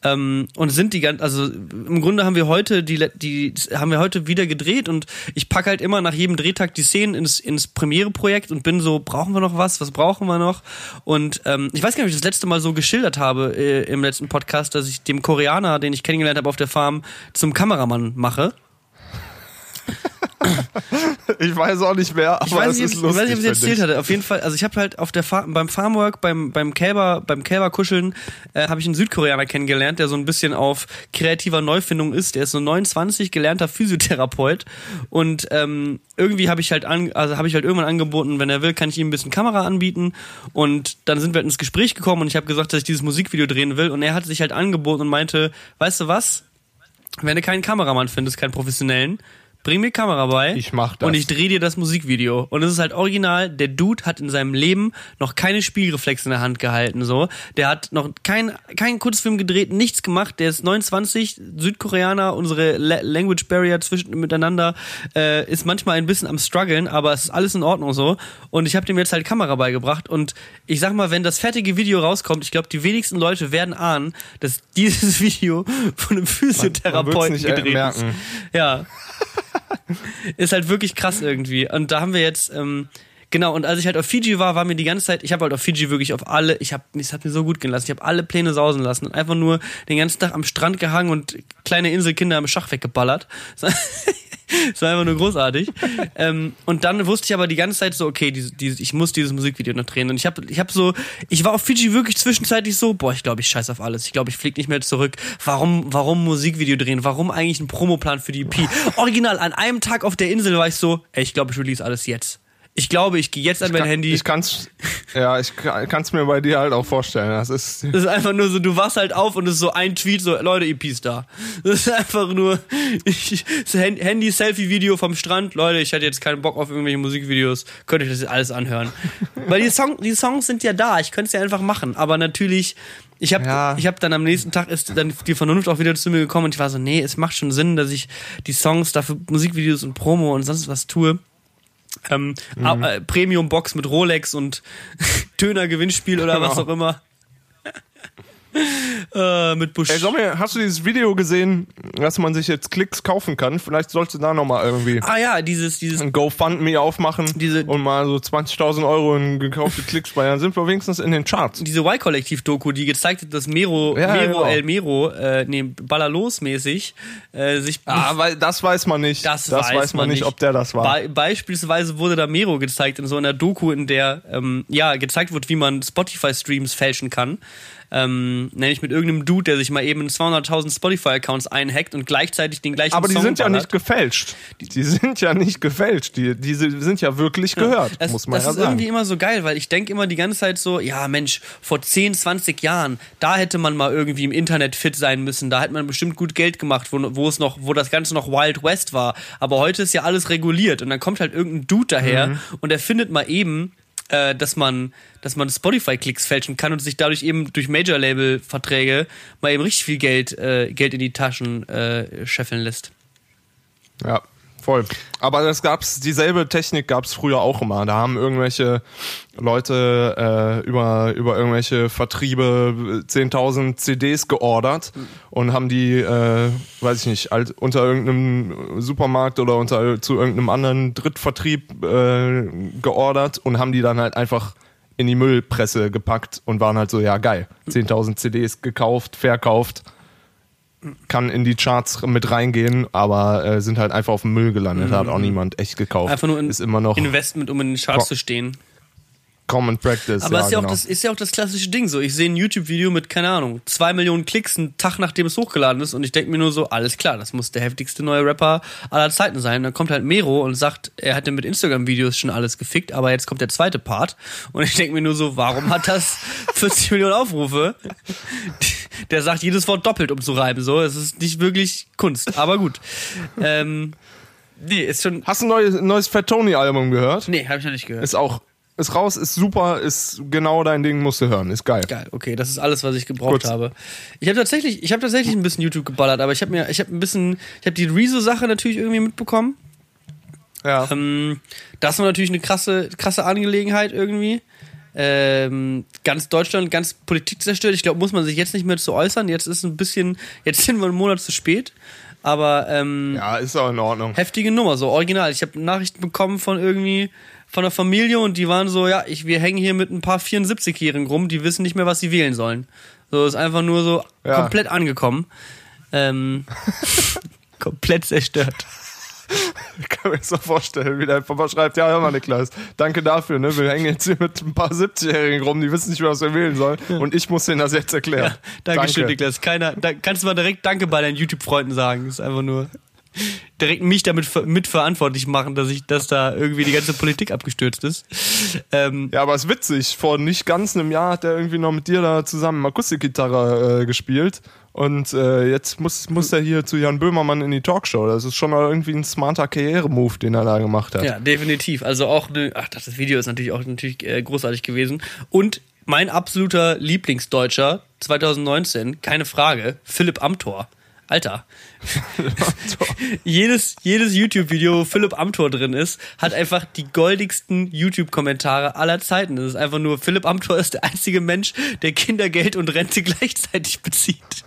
ähm, und sind die ganz, also im Grunde haben wir heute die, die haben wir heute wieder gedreht und ich pack halt immer nach jedem Drehtag die Szenen ins, ins Premiere-Projekt und bin so, brauchen wir noch was? Was brauchen wir noch? Und ähm, ich weiß gar nicht, ob ich das letzte Mal so geschildert habe äh, im letzten Podcast, dass ich dem Koreaner, den ich kennengelernt habe auf der Farm, zum Kameramann mache. ich weiß auch nicht mehr, aber ich weiß es nicht, ist ich lustig. weiß nicht, ob ich finde erzählt hatte. Auf jeden Fall, also ich habe halt auf der Fa beim Farmwork, beim beim Kälber, beim Kälberkuscheln, äh, habe ich einen Südkoreaner kennengelernt, der so ein bisschen auf kreativer Neufindung ist. Der ist so 29, gelernter Physiotherapeut und ähm, irgendwie habe ich halt an, also habe ich halt irgendwann angeboten, wenn er will, kann ich ihm ein bisschen Kamera anbieten und dann sind wir halt ins Gespräch gekommen und ich habe gesagt, dass ich dieses Musikvideo drehen will und er hat sich halt angeboten und meinte, weißt du was? Wenn du keinen Kameramann findest, keinen professionellen, bring mir Kamera bei. Ich mach das. Und ich drehe dir das Musikvideo. Und es ist halt original, der Dude hat in seinem Leben noch keine Spielreflex in der Hand gehalten, so. Der hat noch kein, keinen Kurzfilm gedreht, nichts gemacht. Der ist 29, Südkoreaner, unsere La Language Barrier zwischen miteinander äh, ist manchmal ein bisschen am struggeln, aber es ist alles in Ordnung so. Und ich habe dem jetzt halt Kamera beigebracht. Und ich sag mal, wenn das fertige Video rauskommt, ich glaube, die wenigsten Leute werden ahnen, dass dieses Video von einem Physiotherapeuten nicht, äh, gedreht ist. merken. Ja. ist halt wirklich krass irgendwie. Und da haben wir jetzt, ähm, genau, und als ich halt auf Fiji war, war mir die ganze Zeit, ich habe halt auf Fiji wirklich auf alle, ich habe, es hat mir so gut gelassen, ich habe alle Pläne sausen lassen und einfach nur den ganzen Tag am Strand gehangen und kleine Inselkinder im Schach weggeballert. Das war einfach nur großartig. ähm, und dann wusste ich aber die ganze Zeit so, okay, diese, diese, ich muss dieses Musikvideo noch drehen. Und ich habe ich hab so, ich war auf Fiji wirklich zwischenzeitlich so, boah, ich glaube, ich scheiß auf alles. Ich glaube, ich flieg nicht mehr zurück. Warum, warum Musikvideo drehen? Warum eigentlich ein Promoplan für die EP? Original, an einem Tag auf der Insel war ich so, ey, ich glaube, ich release alles jetzt. Ich glaube, ich gehe jetzt an mein kann, Handy. Ich kann's, ja, ich kann es mir bei dir halt auch vorstellen. Das ist, Das ist einfach nur so, du wachst halt auf und es ist so ein Tweet, so, Leute, EP ist da. Das ist einfach nur, ich, so Hand- Handy-Selfie-Video vom Strand. Leute, ich hatte jetzt keinen Bock auf irgendwelche Musikvideos. Könnt ihr das jetzt alles anhören. Weil die, Song, die Songs sind ja da, ich könnte es ja einfach machen. Aber natürlich, ich habe Ja. ich hab dann am nächsten Tag ist dann die Vernunft auch wieder zu mir gekommen und ich war so, nee, es macht schon Sinn, dass ich die Songs dafür Musikvideos und Promo und sonst was tue. Ähm, Mhm. äh, Premium-Box mit Rolex und Töner-Gewinnspiel oder was Genau. auch immer. äh, mit Busch. Ey, sag mir, hast du dieses Video gesehen, dass man sich jetzt Klicks kaufen kann? Vielleicht sollst du da nochmal irgendwie ah ja, dieses, dieses, ein GoFundMe aufmachen Diese- und mal so 20.000 Euro in gekaufte Klicks bei. Dann sind wir wenigstens in den Charts. diese Y-Kollektiv-Doku, die gezeigt hat, dass Mero, Ja, Mero genau. El Mero, äh, nee, Ballerlos-mäßig, äh, sich Ah, weil das weiß man nicht. Das, weiß, man nicht, ob der das war. Be beispielsweise wurde da Mero gezeigt in so einer Doku, in der ähm, ja gezeigt wird, wie man Spotify-Streams fälschen kann. Ähm, nämlich mit irgendeinem Dude, der sich mal eben in 200.000 Spotify-Accounts einhackt und gleichzeitig den gleichen Aber die Song sind ja ballert. nicht gefälscht. Die sind ja nicht gefälscht. Die, die sind ja wirklich gehört, Das, muss man das ja ist irgendwie sagen. immer so geil, weil ich denke immer die ganze Zeit so, ja Mensch, vor 10, 20 Jahren, da hätte man mal irgendwie im Internet fit sein müssen, da hätte man bestimmt gut Geld gemacht, wo, wo es noch, wo das Ganze noch Wild West war. Aber heute ist ja alles reguliert und dann kommt halt irgendein Dude daher Mhm. und er findet mal eben, äh, dass man, dass man Spotify-Klicks fälschen kann und sich dadurch eben durch Major-Label-Verträge mal eben richtig viel Geld, äh, Geld in die Taschen äh, scheffeln lässt. Ja, voll. Aber das gab's, dieselbe Technik gab's früher auch immer. Da haben irgendwelche Leute äh, über, über irgendwelche Vertriebe 10.000 CDs geordert und haben die, äh, weiß ich nicht, halt unter irgendeinem Supermarkt oder unter zu irgendeinem anderen Drittvertrieb äh, geordert und haben die dann halt einfach in die Müllpresse gepackt und waren halt so, ja geil, 10.000 CDs gekauft, verkauft, kann in die Charts mit reingehen, aber äh, sind halt einfach auf dem Müll gelandet, hat auch niemand echt gekauft. Einfach nur ein ist immer noch Investment, um in den Charts zu stehen. Common Practice. Aber ja, ist, ja genau. auch das, ist ja auch das klassische Ding so. Ich sehe ein YouTube-Video mit, keine Ahnung, zwei Millionen Klicks einen Tag nachdem es hochgeladen ist und ich denke mir nur so, alles klar, das muss der heftigste neue Rapper aller Zeiten sein. Und dann kommt halt Mero und sagt, er hatte mit Instagram-Videos schon alles gefickt, aber jetzt kommt der zweite Part. Und ich denke mir nur so, warum hat das 40 Millionen Aufrufe? Der sagt jedes Wort doppelt, um zu reiben. So, es ist nicht wirklich Kunst, aber gut. Ähm, nee, ist schon. Hast du ein neues, neues Fat Tony Album gehört? Nee, habe ich noch nicht gehört. Ist auch, ist raus, ist super, ist genau dein Ding, musst du hören, ist geil. Geil, okay, das ist alles, was ich gebraucht Gut. habe. Ich habe tatsächlich, ich habe tatsächlich ein bisschen YouTube geballert, aber ich habe mir, ich habe ein bisschen, ich habe die Rezo-Sache natürlich irgendwie mitbekommen. Ja. Ähm, das war natürlich eine krasse, krasse Angelegenheit irgendwie. Ähm, ganz Deutschland, ganz Politik zerstört. Ich glaube, muss man sich jetzt nicht mehr zu äußern. Jetzt ist ein bisschen, jetzt sind wir einen Monat zu spät. Aber ähm, ja, ist auch in Ordnung. heftige Nummer, so original. Ich habe Nachrichten bekommen von irgendwie von der Familie und die waren so, ja, ich, wir hängen hier mit ein paar 74-Jährigen rum, die wissen nicht mehr, was sie wählen sollen. So ist einfach nur so Ja. komplett angekommen. Ähm, komplett zerstört. Ich kann mir das so vorstellen, wie der Papa schreibt, ja, hör mal, Niklas, danke dafür, ne? Wir hängen jetzt hier mit ein paar 70-Jährigen rum, die wissen nicht mehr, was wir wählen sollen. Und ich muss denen das jetzt erklären. Dankeschön, Danke. Niklas. Keiner, da kannst du mal direkt Danke bei deinen YouTube-Freunden sagen. Das ist einfach nur direkt mich damit ver- mitverantwortlich machen, dass ich, dass da irgendwie die ganze Politik abgestürzt ist. Ähm, Ja, aber es ist witzig. Vor nicht ganz einem Jahr hat er irgendwie noch mit dir da zusammen Akustikgitarre äh, gespielt. Und äh, jetzt muss, muss er hier zu Jan Böhmermann in die Talkshow. Das ist schon mal irgendwie ein smarter Karrieremove, den er da gemacht hat. Ja, definitiv. Also auch eine, ach, das Video ist natürlich auch natürlich äh, großartig gewesen. Und mein absoluter Lieblingsdeutscher 2019, keine Frage, Philipp Amthor. Alter. jedes jedes YouTube-Video, wo Philipp Amthor drin ist, hat einfach die goldigsten YouTube-Kommentare aller Zeiten. Das ist einfach nur, Philipp Amthor ist der einzige Mensch, der Kindergeld und Rente gleichzeitig bezieht.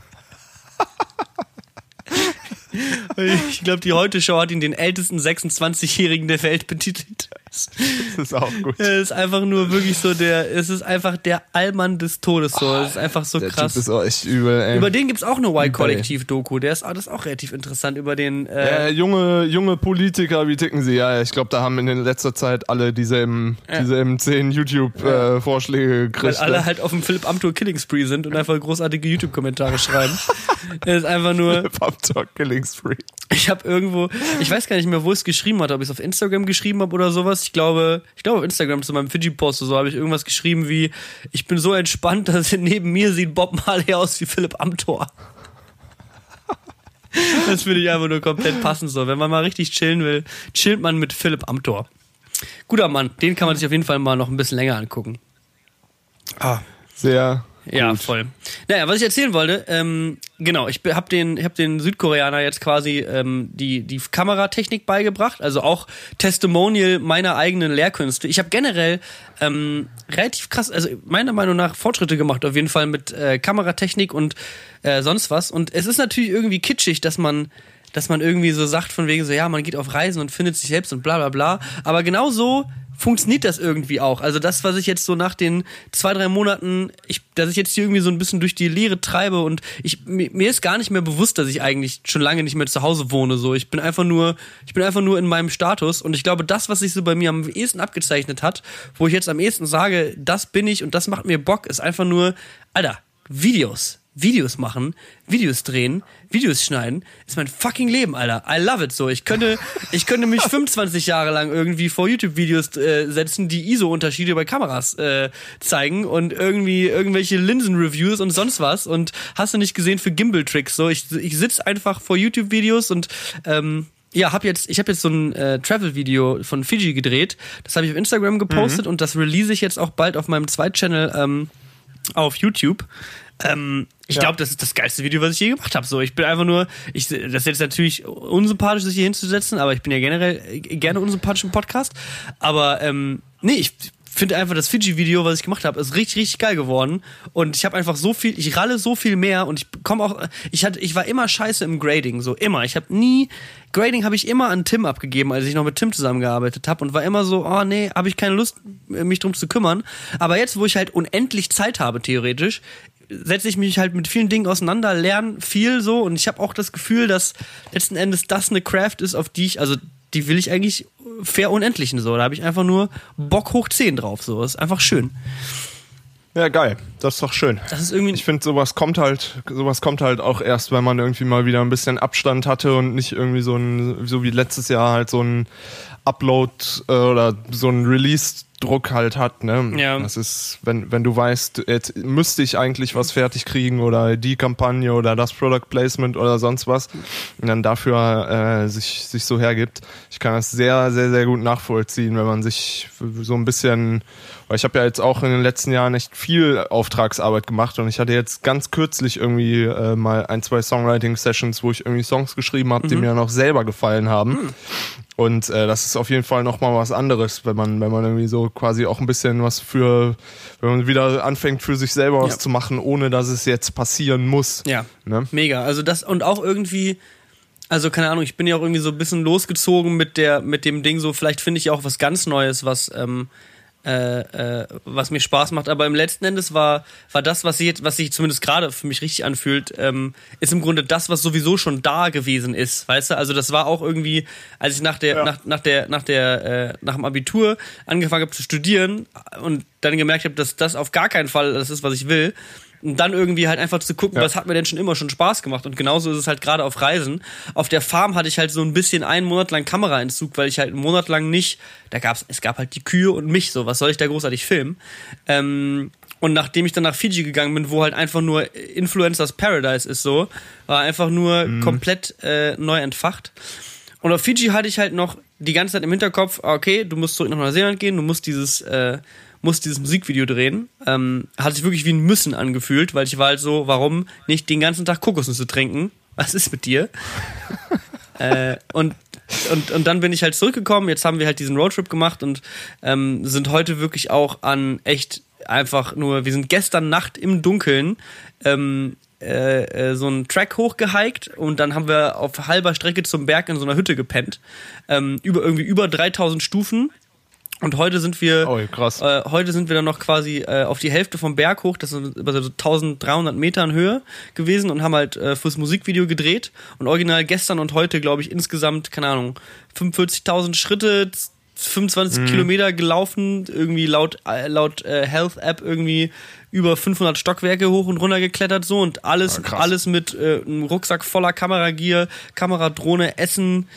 Ich glaube, die Heute-Show hat ihn den ältesten 26-Jährigen der Welt betitelt. Das ist auch gut. Er ist einfach nur wirklich so der, es ist einfach der Allmann des Todes so. Es ist einfach so Der krass. Typ ist auch echt übel, ey. Über den gibt's auch eine Y-Kollektiv-Doku. Der ist, ah, das ist auch relativ interessant über den. Äh, äh, junge, junge Politiker, wie ticken sie? Ja, ich glaube, da haben in letzter Zeit alle dieselben, dieselben zehn YouTube-Vorschläge weil gekriegt. alle ne? halt auf dem Philipp Amthor Killing Spree sind und einfach großartige YouTube-Kommentare schreiben. Er ist einfach nur, Pump Talk Killing Spree. ich habe irgendwo, ich weiß gar nicht mehr, wo es geschrieben hatte, ob ich es auf Instagram geschrieben habe oder sowas. Ich glaube, ich glaube auf Instagram zu meinem Fiji-Post oder so habe ich irgendwas geschrieben wie, ich bin so entspannt, dass neben mir sieht Bob Marley aus wie Philipp Amthor. Das finde ich einfach nur komplett passend so. Wenn man mal richtig chillen will, chillt man mit Philipp Amthor. Guter Mann, den kann man sich auf jeden Fall mal noch ein bisschen länger angucken. Ah, Sehr ja, gut. voll. Naja, was ich erzählen wollte, ähm, genau, ich habe den, ich hab den Südkoreaner jetzt quasi ähm, die, die Kameratechnik beigebracht, also auch Testimonial meiner eigenen Lehrkünste. Ich habe generell ähm, relativ krass, also meiner Meinung nach Fortschritte gemacht, auf jeden Fall mit äh, Kameratechnik und äh, sonst was. Und es ist natürlich irgendwie kitschig, dass man dass man irgendwie so sagt von wegen so, ja, man geht auf Reisen und findet sich selbst und bla bla bla. Aber genau so funktioniert das irgendwie auch. Also das, was ich jetzt so nach den zwei, drei Monaten, ich, dass ich jetzt hier irgendwie so ein bisschen durch die Leere treibe und ich, mir, mir ist gar nicht mehr bewusst, dass ich eigentlich schon lange nicht mehr zu Hause wohne. So, ich bin einfach nur, ich bin einfach nur in meinem Status und ich glaube, das, was sich so bei mir am ehesten abgezeichnet hat, wo ich jetzt am ehesten sage, das bin ich und das macht mir Bock, ist einfach nur, Alter, Videos. Videos machen, Videos drehen, Videos schneiden, ist mein fucking Leben, Alter. I love it so. Ich könnte, ich könnte mich 25 Jahre lang irgendwie vor YouTube-Videos äh, setzen, die ISO-Unterschiede bei Kameras äh, zeigen und irgendwie irgendwelche Linsen-Reviews und sonst was. Und hast du nicht gesehen für Gimbal-Tricks? So, ich, ich sitze einfach vor YouTube-Videos und ähm, ja, hab jetzt, ich habe jetzt so ein äh, Travel-Video von Fiji gedreht. Das habe ich auf Instagram gepostet und das release ich jetzt auch bald auf meinem Zweit-Channel ähm, auf YouTube. Ähm, ich Ja. glaube, das ist das geilste Video, was ich je gemacht habe. So, ich bin einfach nur, ich, das ist jetzt natürlich unsympathisch, sich hier hinzusetzen, aber ich bin ja generell äh, gerne unsympathisch im Podcast. Aber ähm, nee, ich finde einfach das Fiji-Video, was ich gemacht habe, ist richtig, richtig geil geworden. Und ich habe einfach so viel, ich ralle so viel mehr und ich komme auch, ich hatte, ich war immer scheiße im Grading, so immer. Ich habe nie, Grading habe ich immer an Tim abgegeben, als ich noch mit Tim zusammengearbeitet habe und war immer so, oh nee, habe ich keine Lust, mich drum zu kümmern. Aber jetzt, wo ich halt unendlich Zeit habe, theoretisch, setze ich mich halt mit vielen Dingen auseinander, lerne viel so und ich habe auch das Gefühl, dass letzten Endes das eine Craft ist, auf die ich, also die will ich eigentlich fair unendlichen so. Da habe ich einfach nur Bock hoch 10 drauf. So, ist einfach schön. Ja, geil. Das ist doch schön. Das ist irgendwie. Ich finde, sowas kommt halt, sowas kommt halt auch erst, wenn man irgendwie mal wieder ein bisschen Abstand hatte und nicht irgendwie so ein, so wie letztes Jahr halt so ein Upload äh, oder so ein Release-Druck halt hat, ne? Ja. Das ist, wenn, wenn du weißt, jetzt müsste ich eigentlich was fertig kriegen oder die Kampagne oder das Product Placement oder sonst was und dann dafür äh, sich, sich so hergibt. Ich kann das sehr, sehr, sehr gut nachvollziehen, wenn man sich so ein bisschen weil ich habe ja jetzt auch in den letzten Jahren echt viel Auftragsarbeit gemacht und ich hatte jetzt ganz kürzlich irgendwie äh, mal ein, zwei Songwriting-Sessions, wo ich irgendwie Songs geschrieben habe, die mir auch selber gefallen haben. Und äh, das ist auf jeden Fall nochmal was anderes, wenn man, wenn man irgendwie so quasi auch ein bisschen was für, wenn man wieder anfängt für sich selber was Ja. zu machen, ohne dass es jetzt passieren muss. Ja, Ne? mega. Also das und auch irgendwie, also keine Ahnung, ich bin ja auch irgendwie so ein bisschen losgezogen mit der, mit dem Ding so, vielleicht finde ich auch was ganz Neues, was, ähm, äh, äh, was mir Spaß macht. Aber im letzten Endes war, war das, was sich, was sich zumindest gerade für mich richtig anfühlt, ähm, ist im Grunde das, was sowieso schon da gewesen ist. Weißt du? Also das war auch irgendwie, als ich nach der, ja. nach, nach der, nach der, äh, nach dem Abitur angefangen habe zu studieren und dann gemerkt habe, dass das auf gar keinen Fall das ist, was ich will und dann irgendwie halt einfach zu gucken, ja. was hat mir denn schon immer schon Spaß gemacht. Und genauso ist es halt gerade auf Reisen. Auf der Farm hatte ich halt so ein bisschen einen Monat lang Kameraentzug, weil ich halt einen Monat lang nicht, da gab's, es gab halt die Kühe und mich so, was soll ich da großartig filmen? Ähm, und nachdem ich dann nach Fiji gegangen bin, wo halt einfach nur Influencers Paradise ist so, war einfach nur mhm. komplett äh, neu entfacht. Und auf Fiji hatte ich halt noch die ganze Zeit im Hinterkopf, okay, du musst zurück nach Neuseeland gehen, du musst dieses äh, muss dieses Musikvideo drehen. Ähm, hat sich wirklich wie ein Müssen angefühlt, weil ich war halt so, warum nicht den ganzen Tag Kokosnüsse trinken? Was ist mit dir? äh, und und, und dann bin ich halt zurückgekommen. Jetzt haben wir halt diesen Roadtrip gemacht und ähm, sind heute wirklich auch an echt einfach nur, wir sind gestern Nacht im Dunkeln ähm, äh, äh, so einen Track hochgehiked und dann haben wir auf halber Strecke zum Berg in so einer Hütte gepennt. Ähm, über irgendwie über 3000 Stufen und heute sind wir, oh, krass. Äh, heute sind wir dann noch quasi äh, auf die Hälfte vom Berg hoch, das ist über so 1300 Metern Höhe gewesen und haben halt äh, fürs Musikvideo gedreht. Und original gestern und heute, glaube ich, insgesamt, keine Ahnung, 45.000 Schritte, 25 mhm. Kilometer gelaufen, irgendwie laut, äh, laut äh, Health App irgendwie über 500 Stockwerke hoch und runter geklettert so und alles, ja, alles mit äh, einem Rucksack voller Kameragier, Kameradrohne, Essen,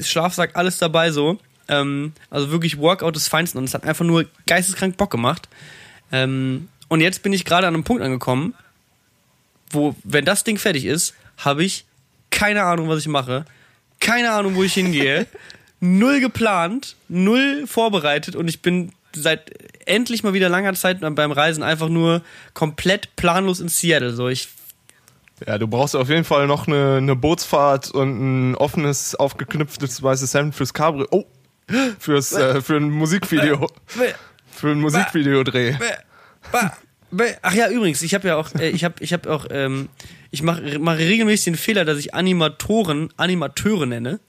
Schlafsack, alles dabei so. Ähm, also wirklich Workout des Feinsten und es hat einfach nur geisteskrank Bock gemacht. Ähm, und jetzt bin ich gerade an einem Punkt angekommen, wo, wenn das Ding fertig ist, habe ich keine Ahnung, was ich mache, keine Ahnung, wo ich hingehe, null geplant, null vorbereitet und ich bin seit endlich mal wieder langer Zeit beim Reisen einfach nur komplett planlos in Seattle. So, ich ja, du brauchst auf jeden Fall noch eine, eine Bootsfahrt und ein offenes, aufgeknüpftes weißes Hemd fürs Cabrio. Oh, fürs äh, für ein Musikvideo für ein Musikvideodreh. Ach ja, übrigens, ich habe ja auch äh, ich habe ich habe auch ähm, ich mache mach regelmäßig den Fehler, dass ich Animatoren Animateure nenne.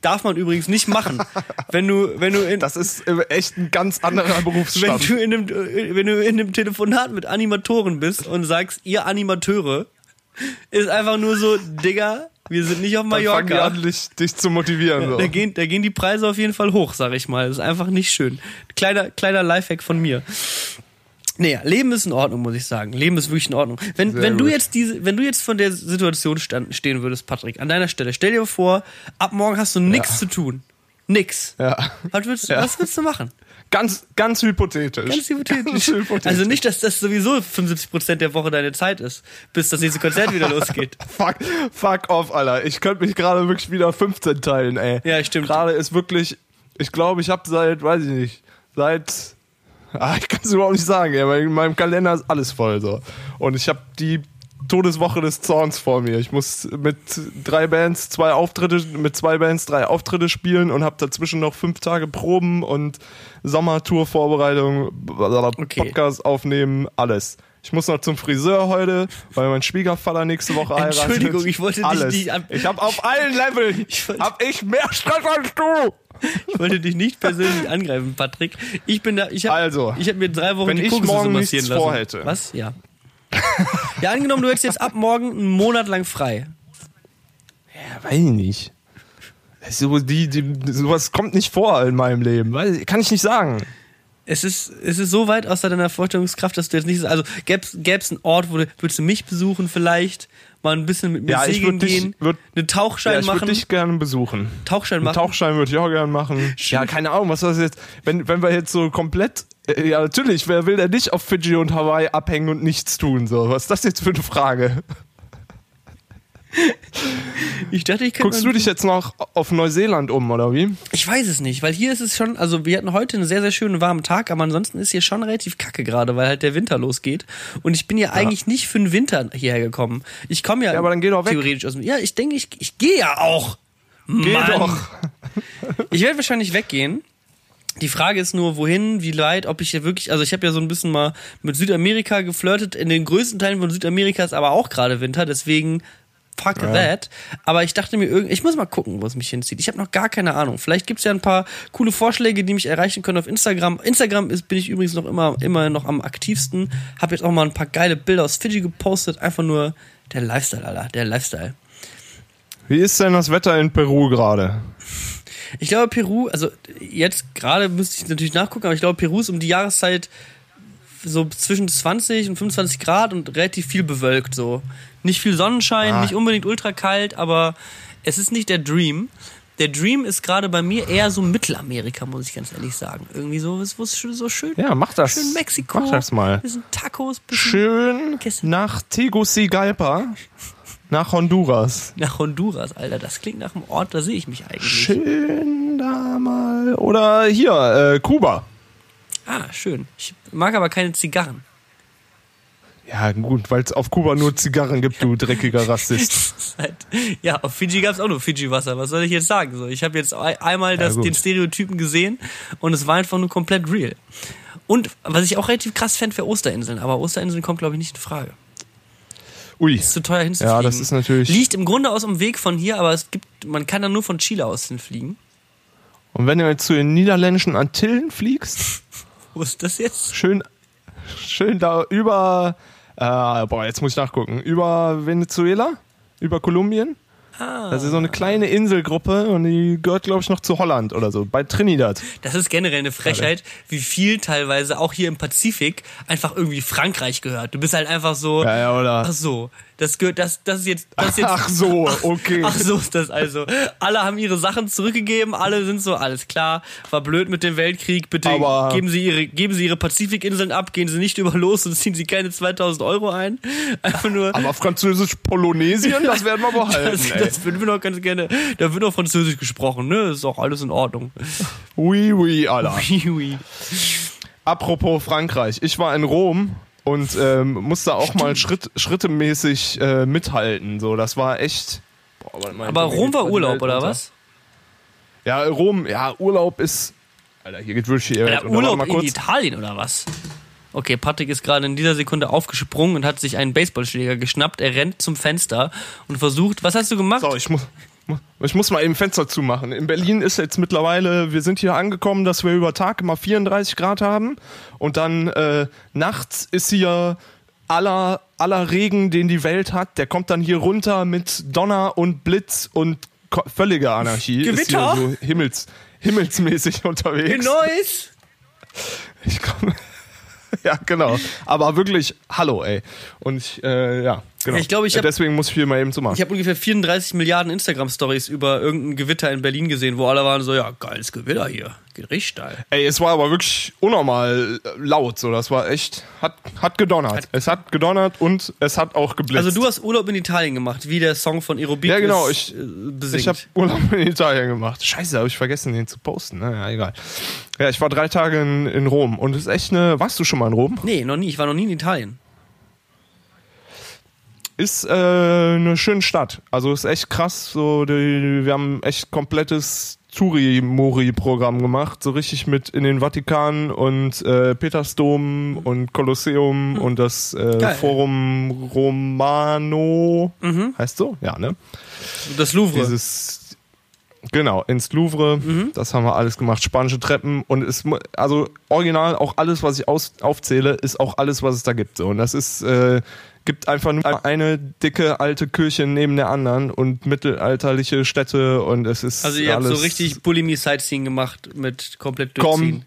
Darf man übrigens nicht machen. Wenn du, wenn du in, das ist echt ein ganz anderer Berufsstand. Wenn du in einem, wenn du in einem Telefonat mit Animatoren bist und sagst, ihr Animateure, ist einfach nur so, Digga, wir sind nicht auf Mallorca. Dann fangen an, dich, dich zu motivieren. So. Da, gehen, da gehen die Preise auf jeden Fall hoch, sag ich mal. Das ist einfach nicht schön. Kleiner, kleiner Lifehack von mir. Nee, Leben ist in Ordnung, muss ich sagen. Leben ist wirklich in Ordnung. Wenn, wenn du jetzt diese, wenn du jetzt von der Situation stand, stehen würdest, Patrick, an deiner Stelle, stell dir vor, ab morgen hast du nichts ja. zu tun. Nix. Ja. Was willst, ja. was willst du machen? Ganz, ganz hypothetisch. Ganz hypothetisch. Ganz hypothetisch. Also nicht, dass das sowieso 75% der Woche deine Zeit ist, bis das nächste Konzert wieder losgeht. fuck, fuck off, Alter. Ich könnte mich gerade wirklich wieder 15 teilen, ey. Ja, stimmt. Gerade ist wirklich, ich glaube, ich habe seit, weiß ich nicht, seit, ah, ich kann es überhaupt nicht sagen, ey, weil in meinem Kalender ist alles voll so. Und ich habe die Todeswoche des Zorns vor mir. Ich muss mit drei Bands zwei Auftritte, mit zwei Bands drei Auftritte spielen und habe dazwischen noch fünf Tage Proben und Sommertour-Vorbereitung, okay. Podcast aufnehmen, alles. Ich muss noch zum Friseur heute, weil mein Schwiegervater nächste Woche heiratet. Entschuldigung, ich wollte alles. dich nicht. Ich habe auf allen Leveln ich hab ich mehr Stress als du. Ich wollte dich nicht persönlich angreifen, Patrick. Ich bin da. Ich habe also, ich hab mir drei Wochen wenn die ich morgen nichts vorhätte. Was? Ja ja, angenommen, du hättest jetzt ab morgen einen Monat lang frei. Ja, weiß ich nicht. So, die, die, sowas kommt nicht vor in meinem Leben. Kann ich nicht sagen. Es ist, es ist so weit außer deiner Vorstellungskraft, dass du jetzt nicht. Also gäbe es einen Ort, wo du würdest du mich besuchen vielleicht, mal ein bisschen mit mir ja, segeln gehen, würd, einen Tauchschein ja, ich machen. Ich würde dich gerne besuchen. Tauchschein machen. Einen Tauchschein würde ich auch gerne machen. Ja, keine Ahnung, was das jetzt. Wenn, wenn wir jetzt so komplett äh, ja, natürlich. Wer will denn nicht auf Fidschi und Hawaii abhängen und nichts tun? So, was ist das jetzt für eine Frage? Ich dachte, ich. Guckst du dich jetzt noch auf Neuseeland um, oder wie? Ich weiß es nicht, weil hier ist es schon, also wir hatten heute einen sehr, sehr schönen warmen Tag, aber ansonsten ist hier schon relativ kacke gerade, weil halt der Winter losgeht. Und ich bin ja, ja. eigentlich nicht für den Winter hierher gekommen. Ich komme ja, ja, aber dann geh doch weg. theoretisch aus dem. Ja, ich denke, ich, ich gehe ja auch. Geh Mann. doch. ich werde wahrscheinlich weggehen. Die Frage ist nur, wohin, wie weit, ob ich hier wirklich, also ich habe ja so ein bisschen mal mit Südamerika geflirtet, in den größten Teilen von Südamerika ist aber auch gerade Winter, deswegen fuck that. Aber ich dachte mir, irgend- ich muss mal gucken, wo es mich hinzieht. Ich habe noch gar keine Ahnung. Vielleicht gibt's ja ein paar coole Vorschläge, die mich erreichen können auf Instagram. Instagram ist, bin ich übrigens noch immer, immer noch am aktivsten. Habe jetzt auch mal ein paar geile Bilder aus Fiji gepostet. Einfach nur der Lifestyle, Alter. Der Lifestyle. Wie ist denn das Wetter in Peru gerade? Ich glaube, Peru, also jetzt gerade müsste ich natürlich nachgucken, aber ich glaube, Peru ist um die Jahreszeit so zwischen 20 und 25 Grad und relativ viel bewölkt so. Nicht viel Sonnenschein, Ah. nicht unbedingt ultra kalt, aber es ist nicht der Dream. Der Dream ist gerade bei mir eher so Mittelamerika, muss ich ganz ehrlich sagen. Irgendwie so, wo es schön- so schön, Ja, mach das. schön Mexiko. Mach das mal. Bisschen Tacos, bisschen Schön nach Tegucigalpa, nach Honduras. nach Honduras, Alter. Das klingt nach einem Ort, da sehe ich mich eigentlich. Schön da mal. Oder hier, äh, Kuba. Ah, schön. Ich mag aber keine Zigarren. Ja, gut, weil es auf Kuba nur Zigarren gibt, du dreckiger Rassist. Ja, auf Fiji gab es auch nur Fiji-Wasser. Was soll ich jetzt sagen? So, ich habe jetzt ei- einmal das, gut. den Stereotypen gesehen und es war einfach nur komplett real. Und was ich auch relativ krass fände, wäre Osterinseln. Aber Osterinseln kommt, glaube ich, nicht in Frage. Ui. Ist zu teuer hinzufliegen. Ja, das ist natürlich. Liegt im Grunde aus dem Weg von hier, aber es gibt, man kann dann nur von Chile aus hinfliegen. Und wenn du jetzt zu den niederländischen Antillen fliegst, Wo ist das jetzt? schön, schön da über, äh, boah, jetzt muss ich nachgucken, über Venezuela, über Kolumbien. Ah. Das ist so eine kleine Inselgruppe und die gehört, glaube ich, noch zu Holland oder so, bei Trinidad. Das ist generell eine Frechheit, wie viel teilweise auch hier im Pazifik einfach irgendwie Frankreich gehört. Du bist halt einfach so, Ja, ja, oder? ach so, das gehört, das, das ist jetzt, das ist jetzt, Ach so, okay. Ach so ist das also. Alle haben ihre Sachen zurückgegeben, alle sind so, alles klar, war blöd mit dem Weltkrieg, bitte Aber- geben Sie ihre, geben Sie ihre Pazifikinseln ab, gehen Sie nicht über los und ziehen Sie keine 2000 Euro ein. Einfach nur, Aber französisch Polonesien, das werden wir behalten, das, das würden wir doch ganz gerne, da wird auch Französisch gesprochen, ne, ist auch alles in Ordnung. Oui, oui, Alter. Oui, oui. Apropos Frankreich, ich war in Rom und ähm, musste auch mal Schritt, schrittemäßig äh, mithalten. So, das war echt. Boah, mal, Aber Rom war Urlaub, Welt oder unter. was? Ja, Rom, ja, Urlaub ist. Alter, hier geht wirklich hier. Alter, Urlaub in Italien oder was? Okay, Patrick ist gerade in dieser Sekunde aufgesprungen und hat sich einen Baseballschläger geschnappt. Er rennt zum Fenster und versucht. Was hast du gemacht? So, ich muss. Ich muss mal eben Fenster zumachen. In Berlin ist jetzt mittlerweile, wir sind hier angekommen, dass wir über Tag immer 34 Grad haben und dann äh, nachts ist hier aller, aller Regen, den die Welt hat, der kommt dann hier runter mit Donner und Blitz und ko- völlige Anarchie. Gewitter? Ist hier so himmels, himmelsmäßig unterwegs. Neues! Ich komm, ja, genau. Aber wirklich, hallo, ey. Und ich, äh, ja, genau. Ich glaube, ich hab- Deswegen muss ich hier mal eben zumachen. Ich habe ungefähr 34 Milliarden Instagram-Stories über irgendein Gewitter in Berlin gesehen, wo alle waren so, ja, geiles Gewitter hier. Geht richtig steil. Ey, es war aber wirklich unnormal äh, laut, so. Das war echt, hat, hat gedonnert. es hat gedonnert und es hat auch geblitzt. Also du hast Urlaub in Italien gemacht, wie der Song von Aerobic Ja, genau, es, ich- äh, besingt. ich habe Urlaub in Italien gemacht. Scheiße, habe ich vergessen, den zu posten. Naja, egal. Ja, ich war drei Tage in, in Rom und es ist echt eine. Warst du schon mal in Rom? nee, noch nie. Ich war noch nie in Italien. Ist äh, eine schöne Stadt. Also ist echt krass. So, die, wir haben echt komplettes Turi-Mori-Programm gemacht. So richtig mit in den Vatikan und äh, Petersdom und Kolosseum und das äh, Geil. Forum Romano. Heißt so? Ja, ne? Das Louvre. Dieses Genau, ins Louvre, das haben wir alles gemacht, spanische Treppen und es also original auch alles, was ich aus, aufzähle, ist auch alles, was es da gibt. So. Und das ist, äh, gibt einfach nur eine dicke alte Kirche neben der anderen und mittelalterliche Städte und es ist also ihr habt so richtig Bulimie-Sightseeing gemacht mit komplett durchziehen.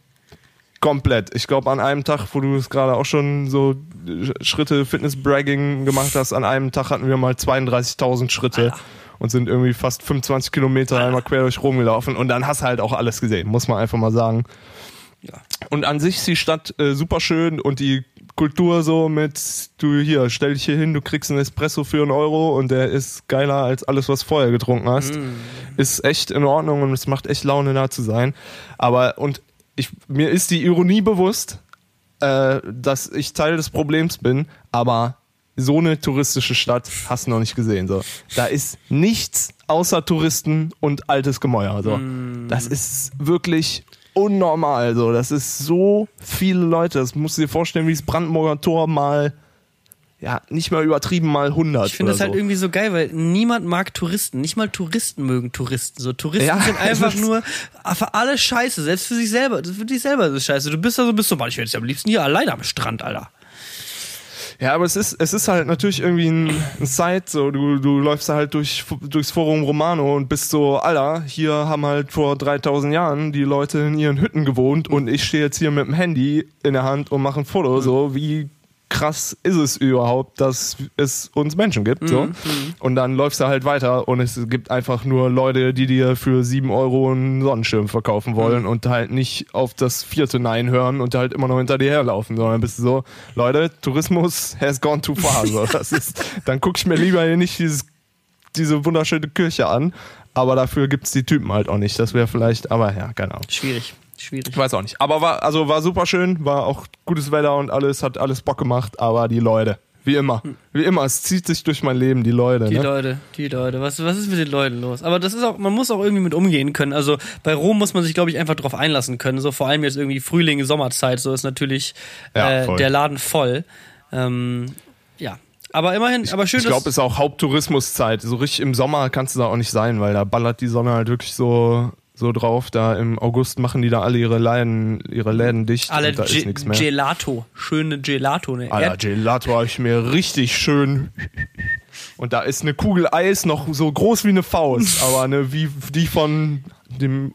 komplett. Ich glaube, an einem Tag, wo du es gerade auch schon so äh, Schritte Fitness-Bragging gemacht hast, an einem Tag hatten wir mal 32.000 Schritte und sind irgendwie fast 25 Kilometer einmal quer durch Rom gelaufen und dann hast du halt auch alles gesehen, muss man einfach mal sagen. Ja. Und an sich ist die Stadt äh, super schön und die Kultur so mit, du hier, stell dich hier hin, du kriegst einen Espresso für einen Euro und der ist geiler als alles, was vorher getrunken hast. Ist echt in Ordnung und es macht echt Laune da zu sein. Aber, und ich, mir ist die Ironie bewusst, äh, dass ich Teil des Problems bin, aber so eine touristische Stadt hast du noch nicht gesehen. So. Da ist nichts außer Touristen und altes Gemäuer. So. Das ist wirklich unnormal. So. Das ist so viele Leute. Das musst du dir vorstellen, wie das Brandenburger Tor mal ja, nicht mal übertrieben mal 100. Ich finde das halt so. irgendwie so geil, weil niemand mag Touristen. Nicht mal Touristen mögen Touristen. So Touristen Ja, sind einfach nur für alles scheiße. Selbst für sich selber. Für dich selber ist es scheiße. Du bist da so, bist so, Mann, ich wäre jetzt am liebsten hier alleine am Strand, Alter. Ja, aber es ist, es ist halt natürlich irgendwie ein, ein Site, so, du, du läufst halt durch, durchs Forum Romano und bist so, Alter, hier haben halt vor 3000 Jahren die Leute in ihren Hütten gewohnt und ich stehe jetzt hier mit dem Handy in der Hand und mache ein Foto, so, wie krass ist es überhaupt, dass es uns Menschen gibt, so. Und dann läufst du halt weiter und es gibt einfach nur Leute, die dir für 7 Euro einen Sonnenschirm verkaufen wollen und halt nicht auf das vierte Nein hören und halt immer noch hinter dir herlaufen, sondern bist du so, Leute, Tourismus has gone too far, so. Das ist, dann guck ich mir lieber hier nicht dieses, diese wunderschöne Kirche an, aber dafür gibt's die Typen halt auch nicht. Das wäre vielleicht, aber ja, keine Ahnung. Schwierig. Schwierig. Ich weiß auch nicht. Aber war, also war super schön, war auch gutes Wetter und alles, hat alles Bock gemacht, aber die Leute, wie immer, wie immer, es zieht sich durch mein Leben, die Leute. Die ne? Leute, die Leute. Was, was ist mit den Leuten los? Aber das ist auch, man muss auch irgendwie mit umgehen können. Also bei Rom muss man sich, glaube ich, einfach drauf einlassen können. So vor allem jetzt irgendwie Frühling, Sommerzeit, so ist natürlich Ja, äh, der Laden voll. Ähm, ja. Aber immerhin, aber schön, Ich glaube, es ist auch Haupttourismuszeit. So richtig im Sommer kannst du da auch nicht sein, weil da ballert die Sonne halt wirklich so, so drauf. Da im August machen die da alle ihre Läden, ihre Läden dicht alle da ist nichts mehr. Gelato. Schöne Gelato. Ne? Alter, Gelato habe ich mir richtig schön. Und da ist eine Kugel Eis noch so groß wie eine Faust, aber eine wie die von dem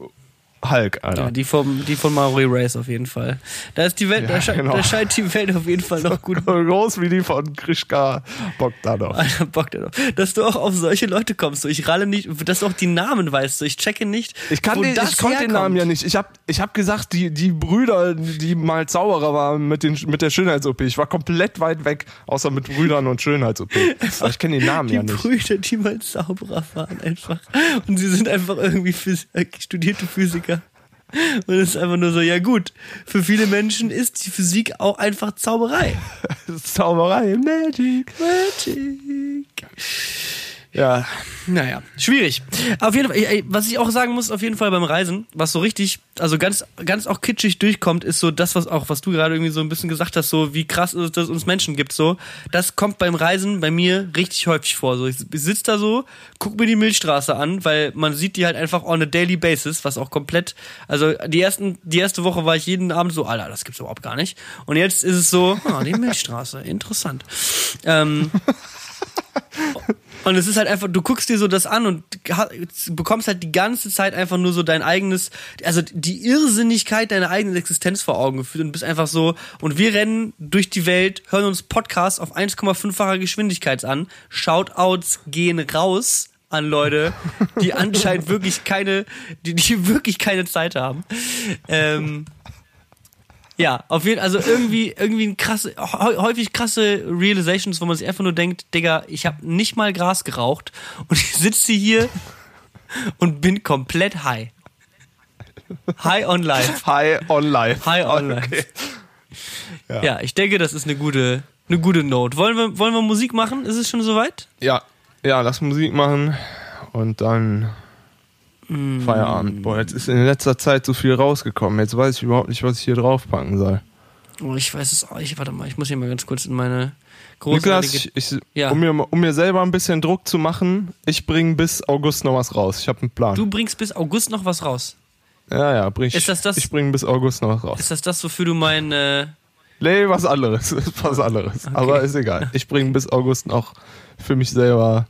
Hulk, Alter. ja, die vom, die von Maori Race auf jeden Fall. Da ist die Welt, Ja, da, sche genau. da scheint die Welt auf jeden Fall noch gut so groß wie die von Krishka Bogdanov. Alter, Bock darauf. Dass du auch auf solche Leute kommst. So, ich ralle nicht, dass du auch die Namen weißt. So, ich checke nicht. Ich, kann den, ich konnte den. Namen ja nicht. Ich habe ich hab gesagt, die, die Brüder, die mal Zauberer waren mit, den, mit der Schönheits-OP. Ich war komplett weit weg, außer mit Brüdern und Schönheits-OP. Aber ich kenne den Namen Die ja nicht. Brüder, die mal Zauberer waren einfach. Und sie sind einfach irgendwie Phys äh, studierte Physiker. Und es ist einfach nur so, ja gut, für viele Menschen ist die Physik auch einfach Zauberei. Zauberei, Magic. Magic. Ja, Naja, schwierig. Auf jeden Fall, ey, was ich auch sagen muss, auf jeden Fall beim Reisen, was so richtig, also ganz, ganz auch kitschig durchkommt, ist so das, was auch, was du gerade irgendwie so ein bisschen gesagt hast, so wie krass ist es, dass es uns Menschen gibt, so. Das kommt beim Reisen bei mir richtig häufig vor. So, ich sitze da so, guck mir die Milchstraße an, weil man sieht die halt einfach on a daily basis, was auch komplett, also die ersten, die erste Woche war ich jeden Abend so, Alter, das gibt's überhaupt gar nicht. Und jetzt ist es so, ah, die Milchstraße, interessant. Ähm, und es ist halt einfach, du guckst dir so das an und bekommst halt die ganze Zeit einfach nur so dein eigenes, also die Irrsinnigkeit deiner eigenen Existenz vor Augen geführt und bist einfach so, und wir rennen durch die Welt, hören uns Podcasts auf 1,5-facher Geschwindigkeit an, Shoutouts gehen raus an Leute, die anscheinend wirklich keine, die, die wirklich keine Zeit haben. Ähm, ja, auf jeden Fall, also irgendwie, irgendwie ein krasse, hä- häufig krasse Realizations, wo man sich einfach nur denkt, Digga, ich habe nicht mal Gras geraucht und ich sitze hier und bin komplett high. High on life. High on Life. High on life. Okay. Ja. ich denke, das ist eine gute, eine gute Note. Wollen wir, wollen wir Musik machen? Ist es schon soweit? Ja, ja, lass Musik machen und dann Feierabend. Boah, jetzt ist in letzter Zeit so viel rausgekommen. Jetzt weiß ich überhaupt nicht, was ich hier draufpacken soll. Oh, ich weiß es auch. Ich, warte mal, ich muss hier mal ganz kurz in meine Niklas, großartige... ich, ich, Ja. um, mir, um mir selber ein bisschen Druck zu machen, ich bringe bis August noch was raus. Ich habe einen Plan. Du bringst bis August noch was raus. ja, ja, bring ich. Ist das das- Ich bringe bis August noch was raus. Ist das das, wofür du mein... Äh, Nee, was anderes. Was anderes. Aber ist egal. Ich bringe bis August noch für mich selber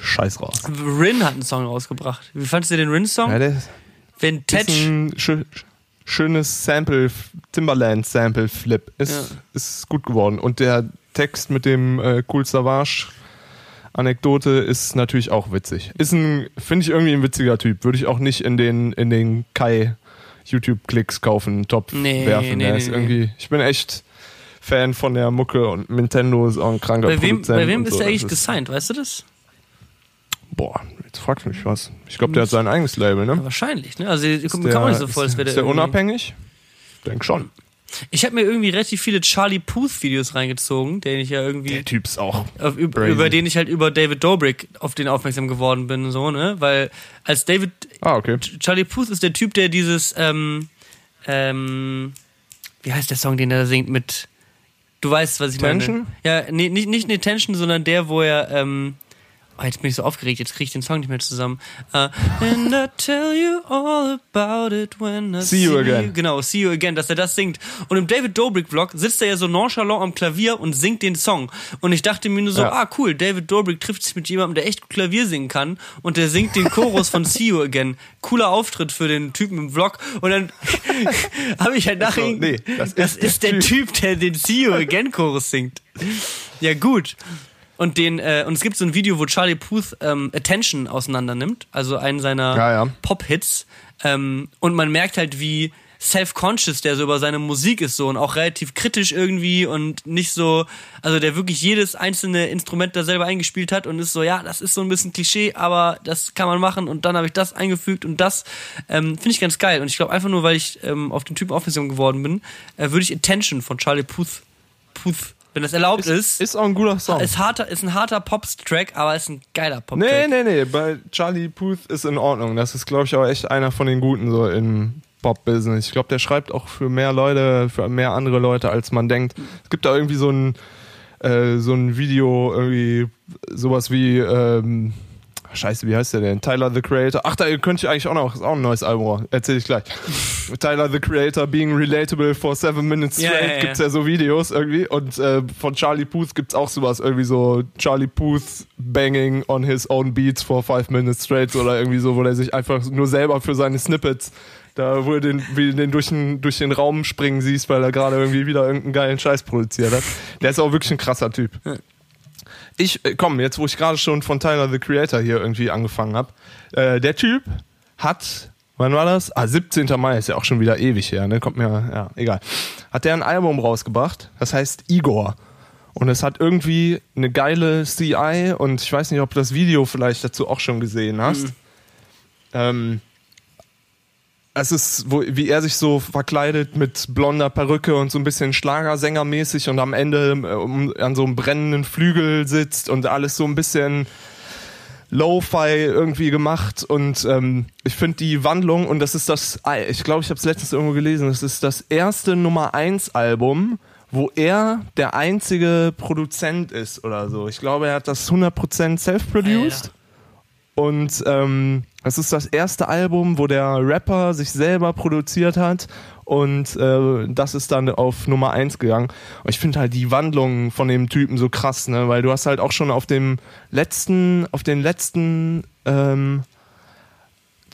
Scheiß raus. Rin hat einen Song rausgebracht. Wie fandest du den Rin-Song? Ja, der ist Vintage. ein schö schönes Sample, Timberland Sample Flip. Ist, Ja. ist gut geworden. Und der Text mit dem äh, Cool Savage Anekdote ist natürlich auch witzig. Ist ein, finde ich irgendwie ein witziger Typ. Würde ich auch nicht in den, in den Kai YouTube-Klicks kaufen, Top Nee, werfen. nee, nee, ist irgendwie, ich bin echt Fan von der Mucke und Nintendo ist auch ein kranker Bei wem, Produzent. bei wem und ist so. der eigentlich gesigned, weißt du das? Boah, jetzt fragst du mich was. Ich glaube, der hat sein eigenes Label, ne? Ja, wahrscheinlich, ne? Also Ist kann man nicht so vor, als wäre der ist der unabhängig? Denk schon. Ich habe mir irgendwie relativ viele Charlie Puth Videos reingezogen, den ich ja irgendwie Der Typ ist auch auf, über, über den ich halt über David Dobrik auf den aufmerksam geworden bin, so, ne? Weil als David Ah, okay. Charlie Puth ist der Typ, der dieses ähm, ähm, wie heißt der Song, den er singt mit Du weißt, was ich Tension? meine. Ja, nee, nicht, nicht eine Tension, sondern der, wo er, ähm, oh, jetzt bin ich so aufgeregt, jetzt kriege ich den Song nicht mehr zusammen. Uh, and I tell you all about it when I See you again. Genau, See You Again, dass er das singt. Und im David Dobrik-Vlog sitzt er ja so nonchalant am Klavier und singt den Song. Und ich dachte mir nur so, Ja. ah cool, David Dobrik trifft sich mit jemandem, der echt gut Klavier singen kann und der singt den Chorus von See You Again. Cooler Auftritt für den Typen im Vlog. Und dann habe ich halt nachher... so, nee, das das ist ist der der Typ, der den See You Again Chorus singt. Ja, gut. Und den, äh, und es gibt so ein Video, wo Charlie Puth ähm, Attention auseinander nimmt, also einen seiner Ja, ja. Pop-Hits. Ähm, und man merkt halt, wie self-conscious der so über seine Musik ist so und auch relativ kritisch irgendwie und nicht so, also der wirklich jedes einzelne Instrument da selber eingespielt hat und ist so, ja, das ist so ein bisschen Klischee, aber das kann man machen und dann habe ich das eingefügt und das ähm, finde ich ganz geil und ich glaube einfach nur, weil ich ähm, auf den Typen aufmerksam geworden bin, äh, würde ich Attention von Charlie Puth, Puth wenn das erlaubt ist, Ist auch ein guter Song. ist, harter, ist ein harter Pops-Track, aber ist ein geiler Pop-Track. Nee, nee, nee, bei Charlie Puth ist in Ordnung. Das ist, glaube ich, auch echt einer von den Guten so im Pop-Business. Ich glaube, der schreibt auch für mehr Leute, für mehr andere Leute, als man denkt. Es gibt da irgendwie so ein, äh, so ein Video, irgendwie sowas wie, ähm, Scheiße, wie heißt der denn? Tyler the Creator. Ach, da könnte ich eigentlich auch noch, ist auch ein neues Album. Erzähl ich gleich. Tyler the Creator being relatable for seven minutes straight. ja, ja. Gibt's ja so Videos irgendwie. Und äh, von Charlie Puth gibt's auch sowas. Irgendwie so Charlie Puth banging on his own beats for five minutes straight. Oder irgendwie so, wo der sich einfach nur selber für seine Snippets da, wo du den, wie den durch, den durch den Raum springen siehst, weil er gerade irgendwie wieder irgendeinen geilen Scheiß produziert hat. Der ist auch wirklich ein krasser Typ. Ich, äh, komm, jetzt wo ich gerade schon von Tyler the Creator hier irgendwie angefangen habe. Äh, der Typ hat, wann war das? Ah, 17. Mai ist ja auch schon wieder ewig her, ne? Kommt mir, ja, egal. Hat der ein Album rausgebracht, das heißt Igor. Und es hat irgendwie eine geile CI und ich weiß nicht, ob du das Video vielleicht dazu auch schon gesehen hast. Ähm, es ist, wo, wie er sich so verkleidet mit blonder Perücke und so ein bisschen Schlagersängermäßig und am Ende äh, um, an so einem brennenden Flügel sitzt und alles so ein bisschen Lo-Fi irgendwie gemacht und ähm, ich finde die Wandlung und das ist das, ich glaube, ich habe es letztens irgendwo gelesen, das ist das erste Nummer 1 Album, wo er der einzige Produzent ist oder so. Ich glaube, er hat das 100% self-produced. Und ähm, es ist das erste Album, wo der Rapper sich selber produziert hat. Und äh, das ist dann auf Nummer 1 gegangen. Und ich finde halt die Wandlung von dem Typen so krass, ne? Weil du hast halt auch schon auf dem letzten, auf den letzten ähm,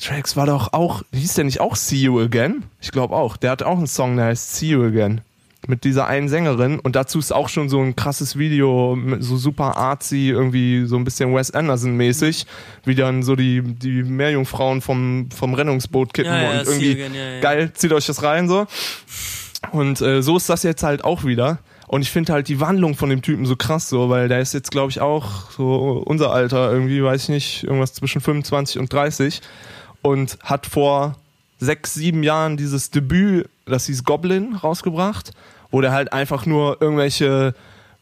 Tracks war doch auch, hieß der nicht auch See You Again? Ich glaube auch. Der hat auch einen Song, der heißt See You Again. Mit dieser einen Sängerin. Und dazu ist auch schon so ein krasses Video, so super artsy, irgendwie so ein bisschen Wes Anderson-mäßig, wie dann so die, die Meerjungfrauen vom, vom Rennungsboot kippen Ja, ja, und irgendwie Again, ja. geil, zieht euch das rein so. Und äh, so ist das jetzt halt auch wieder. Und ich finde halt die Wandlung von dem Typen so krass so, weil der ist jetzt, glaube ich, auch so unser Alter, irgendwie, weiß ich nicht, irgendwas zwischen 25 und 30 und hat vor sechs, sieben Jahren dieses Debüt, das hieß Goblin, rausgebracht, wo der halt einfach nur irgendwelche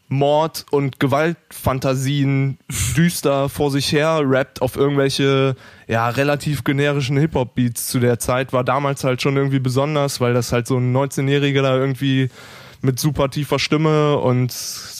Mord- und Gewaltfantasien düster vor sich her rappt auf irgendwelche, ja, relativ generischen Hip-Hop-Beats zu der Zeit. War damals halt schon irgendwie besonders, weil das halt so ein 19-Jähriger da irgendwie mit super tiefer Stimme und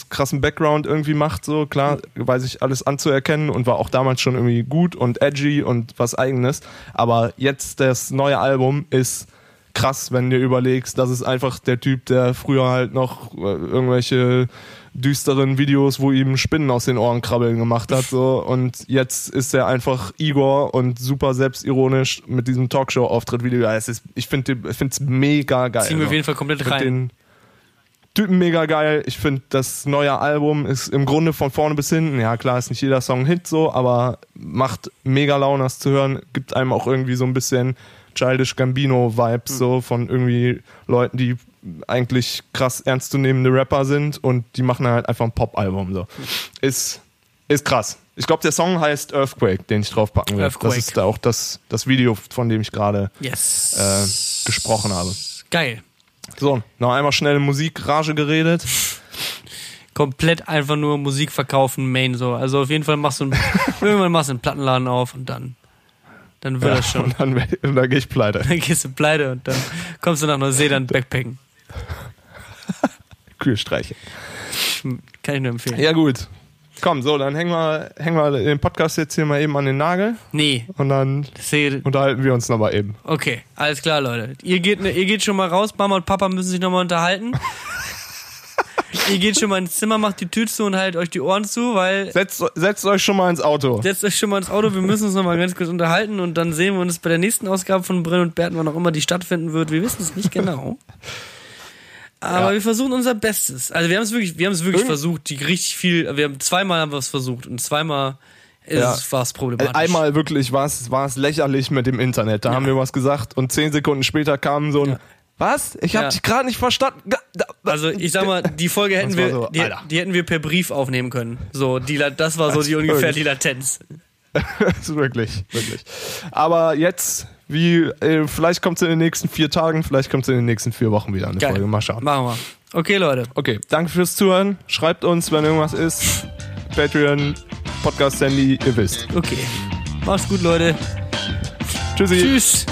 krassen Background irgendwie macht, so klar, weiß ich alles anzuerkennen und war auch damals schon irgendwie gut und edgy und was eigenes. Aber jetzt das neue Album ist krass, wenn du dir überlegst, das ist einfach der Typ, der früher halt noch äh, irgendwelche düsteren Videos, wo ihm Spinnen aus den Ohren krabbeln gemacht hat, so und jetzt ist er einfach Igor und super selbstironisch mit diesem Talkshow-Auftritt-Video. Ja, ist, ich finde es mega geil. Ziehen wir so. auf jeden Fall komplett Find rein. Den Typen mega geil. Ich finde, das neue Album ist im Grunde von vorne bis hinten. Ja, klar, ist nicht jeder Song ein Hit so, aber macht mega Laune, das zu hören. Gibt einem auch irgendwie so ein bisschen Childish Gambino-Vibes, Hm. so von irgendwie Leuten, die eigentlich krass ernstzunehmende Rapper sind und die machen halt einfach ein Pop-Album. So. Ist, ist krass. Ich glaube, der Song heißt Earthquake, den ich draufpacken will. Earthquake. Das ist da auch das, das Video, von dem ich gerade Yes. äh, gesprochen habe. Geil. So, noch einmal schnell Musikrage geredet. Komplett einfach nur Musik verkaufen, Main so. Also auf jeden Fall machst du einen, irgendwann machst du einen Plattenladen auf und dann, dann wird das schon. Und dann, und dann gehe ich pleite. Dann gehst du pleite und dann kommst du nach Neuseeland backpacken. Kühe streicheln. Kann ich nur empfehlen. Ja, gut. Komm, so, dann hängen wir, hängen wir den Podcast jetzt hier mal eben an den Nagel Nee, und dann unterhalten wir uns nochmal eben. Okay, alles klar, Leute. Ihr geht, ihr geht schon mal raus, Mama und Papa müssen sich nochmal unterhalten. ihr geht schon mal ins Zimmer, macht die Tür zu und haltet euch die Ohren zu, weil Setzt, setzt euch schon mal ins Auto. setzt euch schon mal ins Auto, wir müssen uns nochmal ganz kurz unterhalten und dann sehen wir uns bei der nächsten Ausgabe von Brenn und Bert, wann auch immer die stattfinden wird. Wir wissen es nicht genau. Aber Ja. wir versuchen unser Bestes. Also wir haben es wirklich, wir haben es wirklich Irgend- versucht, die richtig viel, wir haben zweimal haben wir es versucht und zweimal Ja. war es problematisch. Einmal wirklich war es lächerlich mit dem Internet. Da haben wir was gesagt und zehn Sekunden später kam so ein Ja. Was? Ich habe Ja. dich gerade nicht verstanden. Also ich sag mal, die Folge hätten wir, so, die, die hätten wir per Brief aufnehmen können. So, die, das war so Das die ungefähr wirklich. die Latenz. Wirklich, wirklich. Aber jetzt, wie, äh, vielleicht kommt es in den nächsten vier Tagen, vielleicht kommt es in den nächsten vier Wochen wieder eine Geil. Folge. Mal schauen. Machen wir. Okay, Leute. Okay, danke fürs Zuhören. Schreibt uns, wenn irgendwas ist. Patreon, Podcast Handy, ihr wisst. Okay. Macht's gut, Leute. Tschüssi. Tschüss.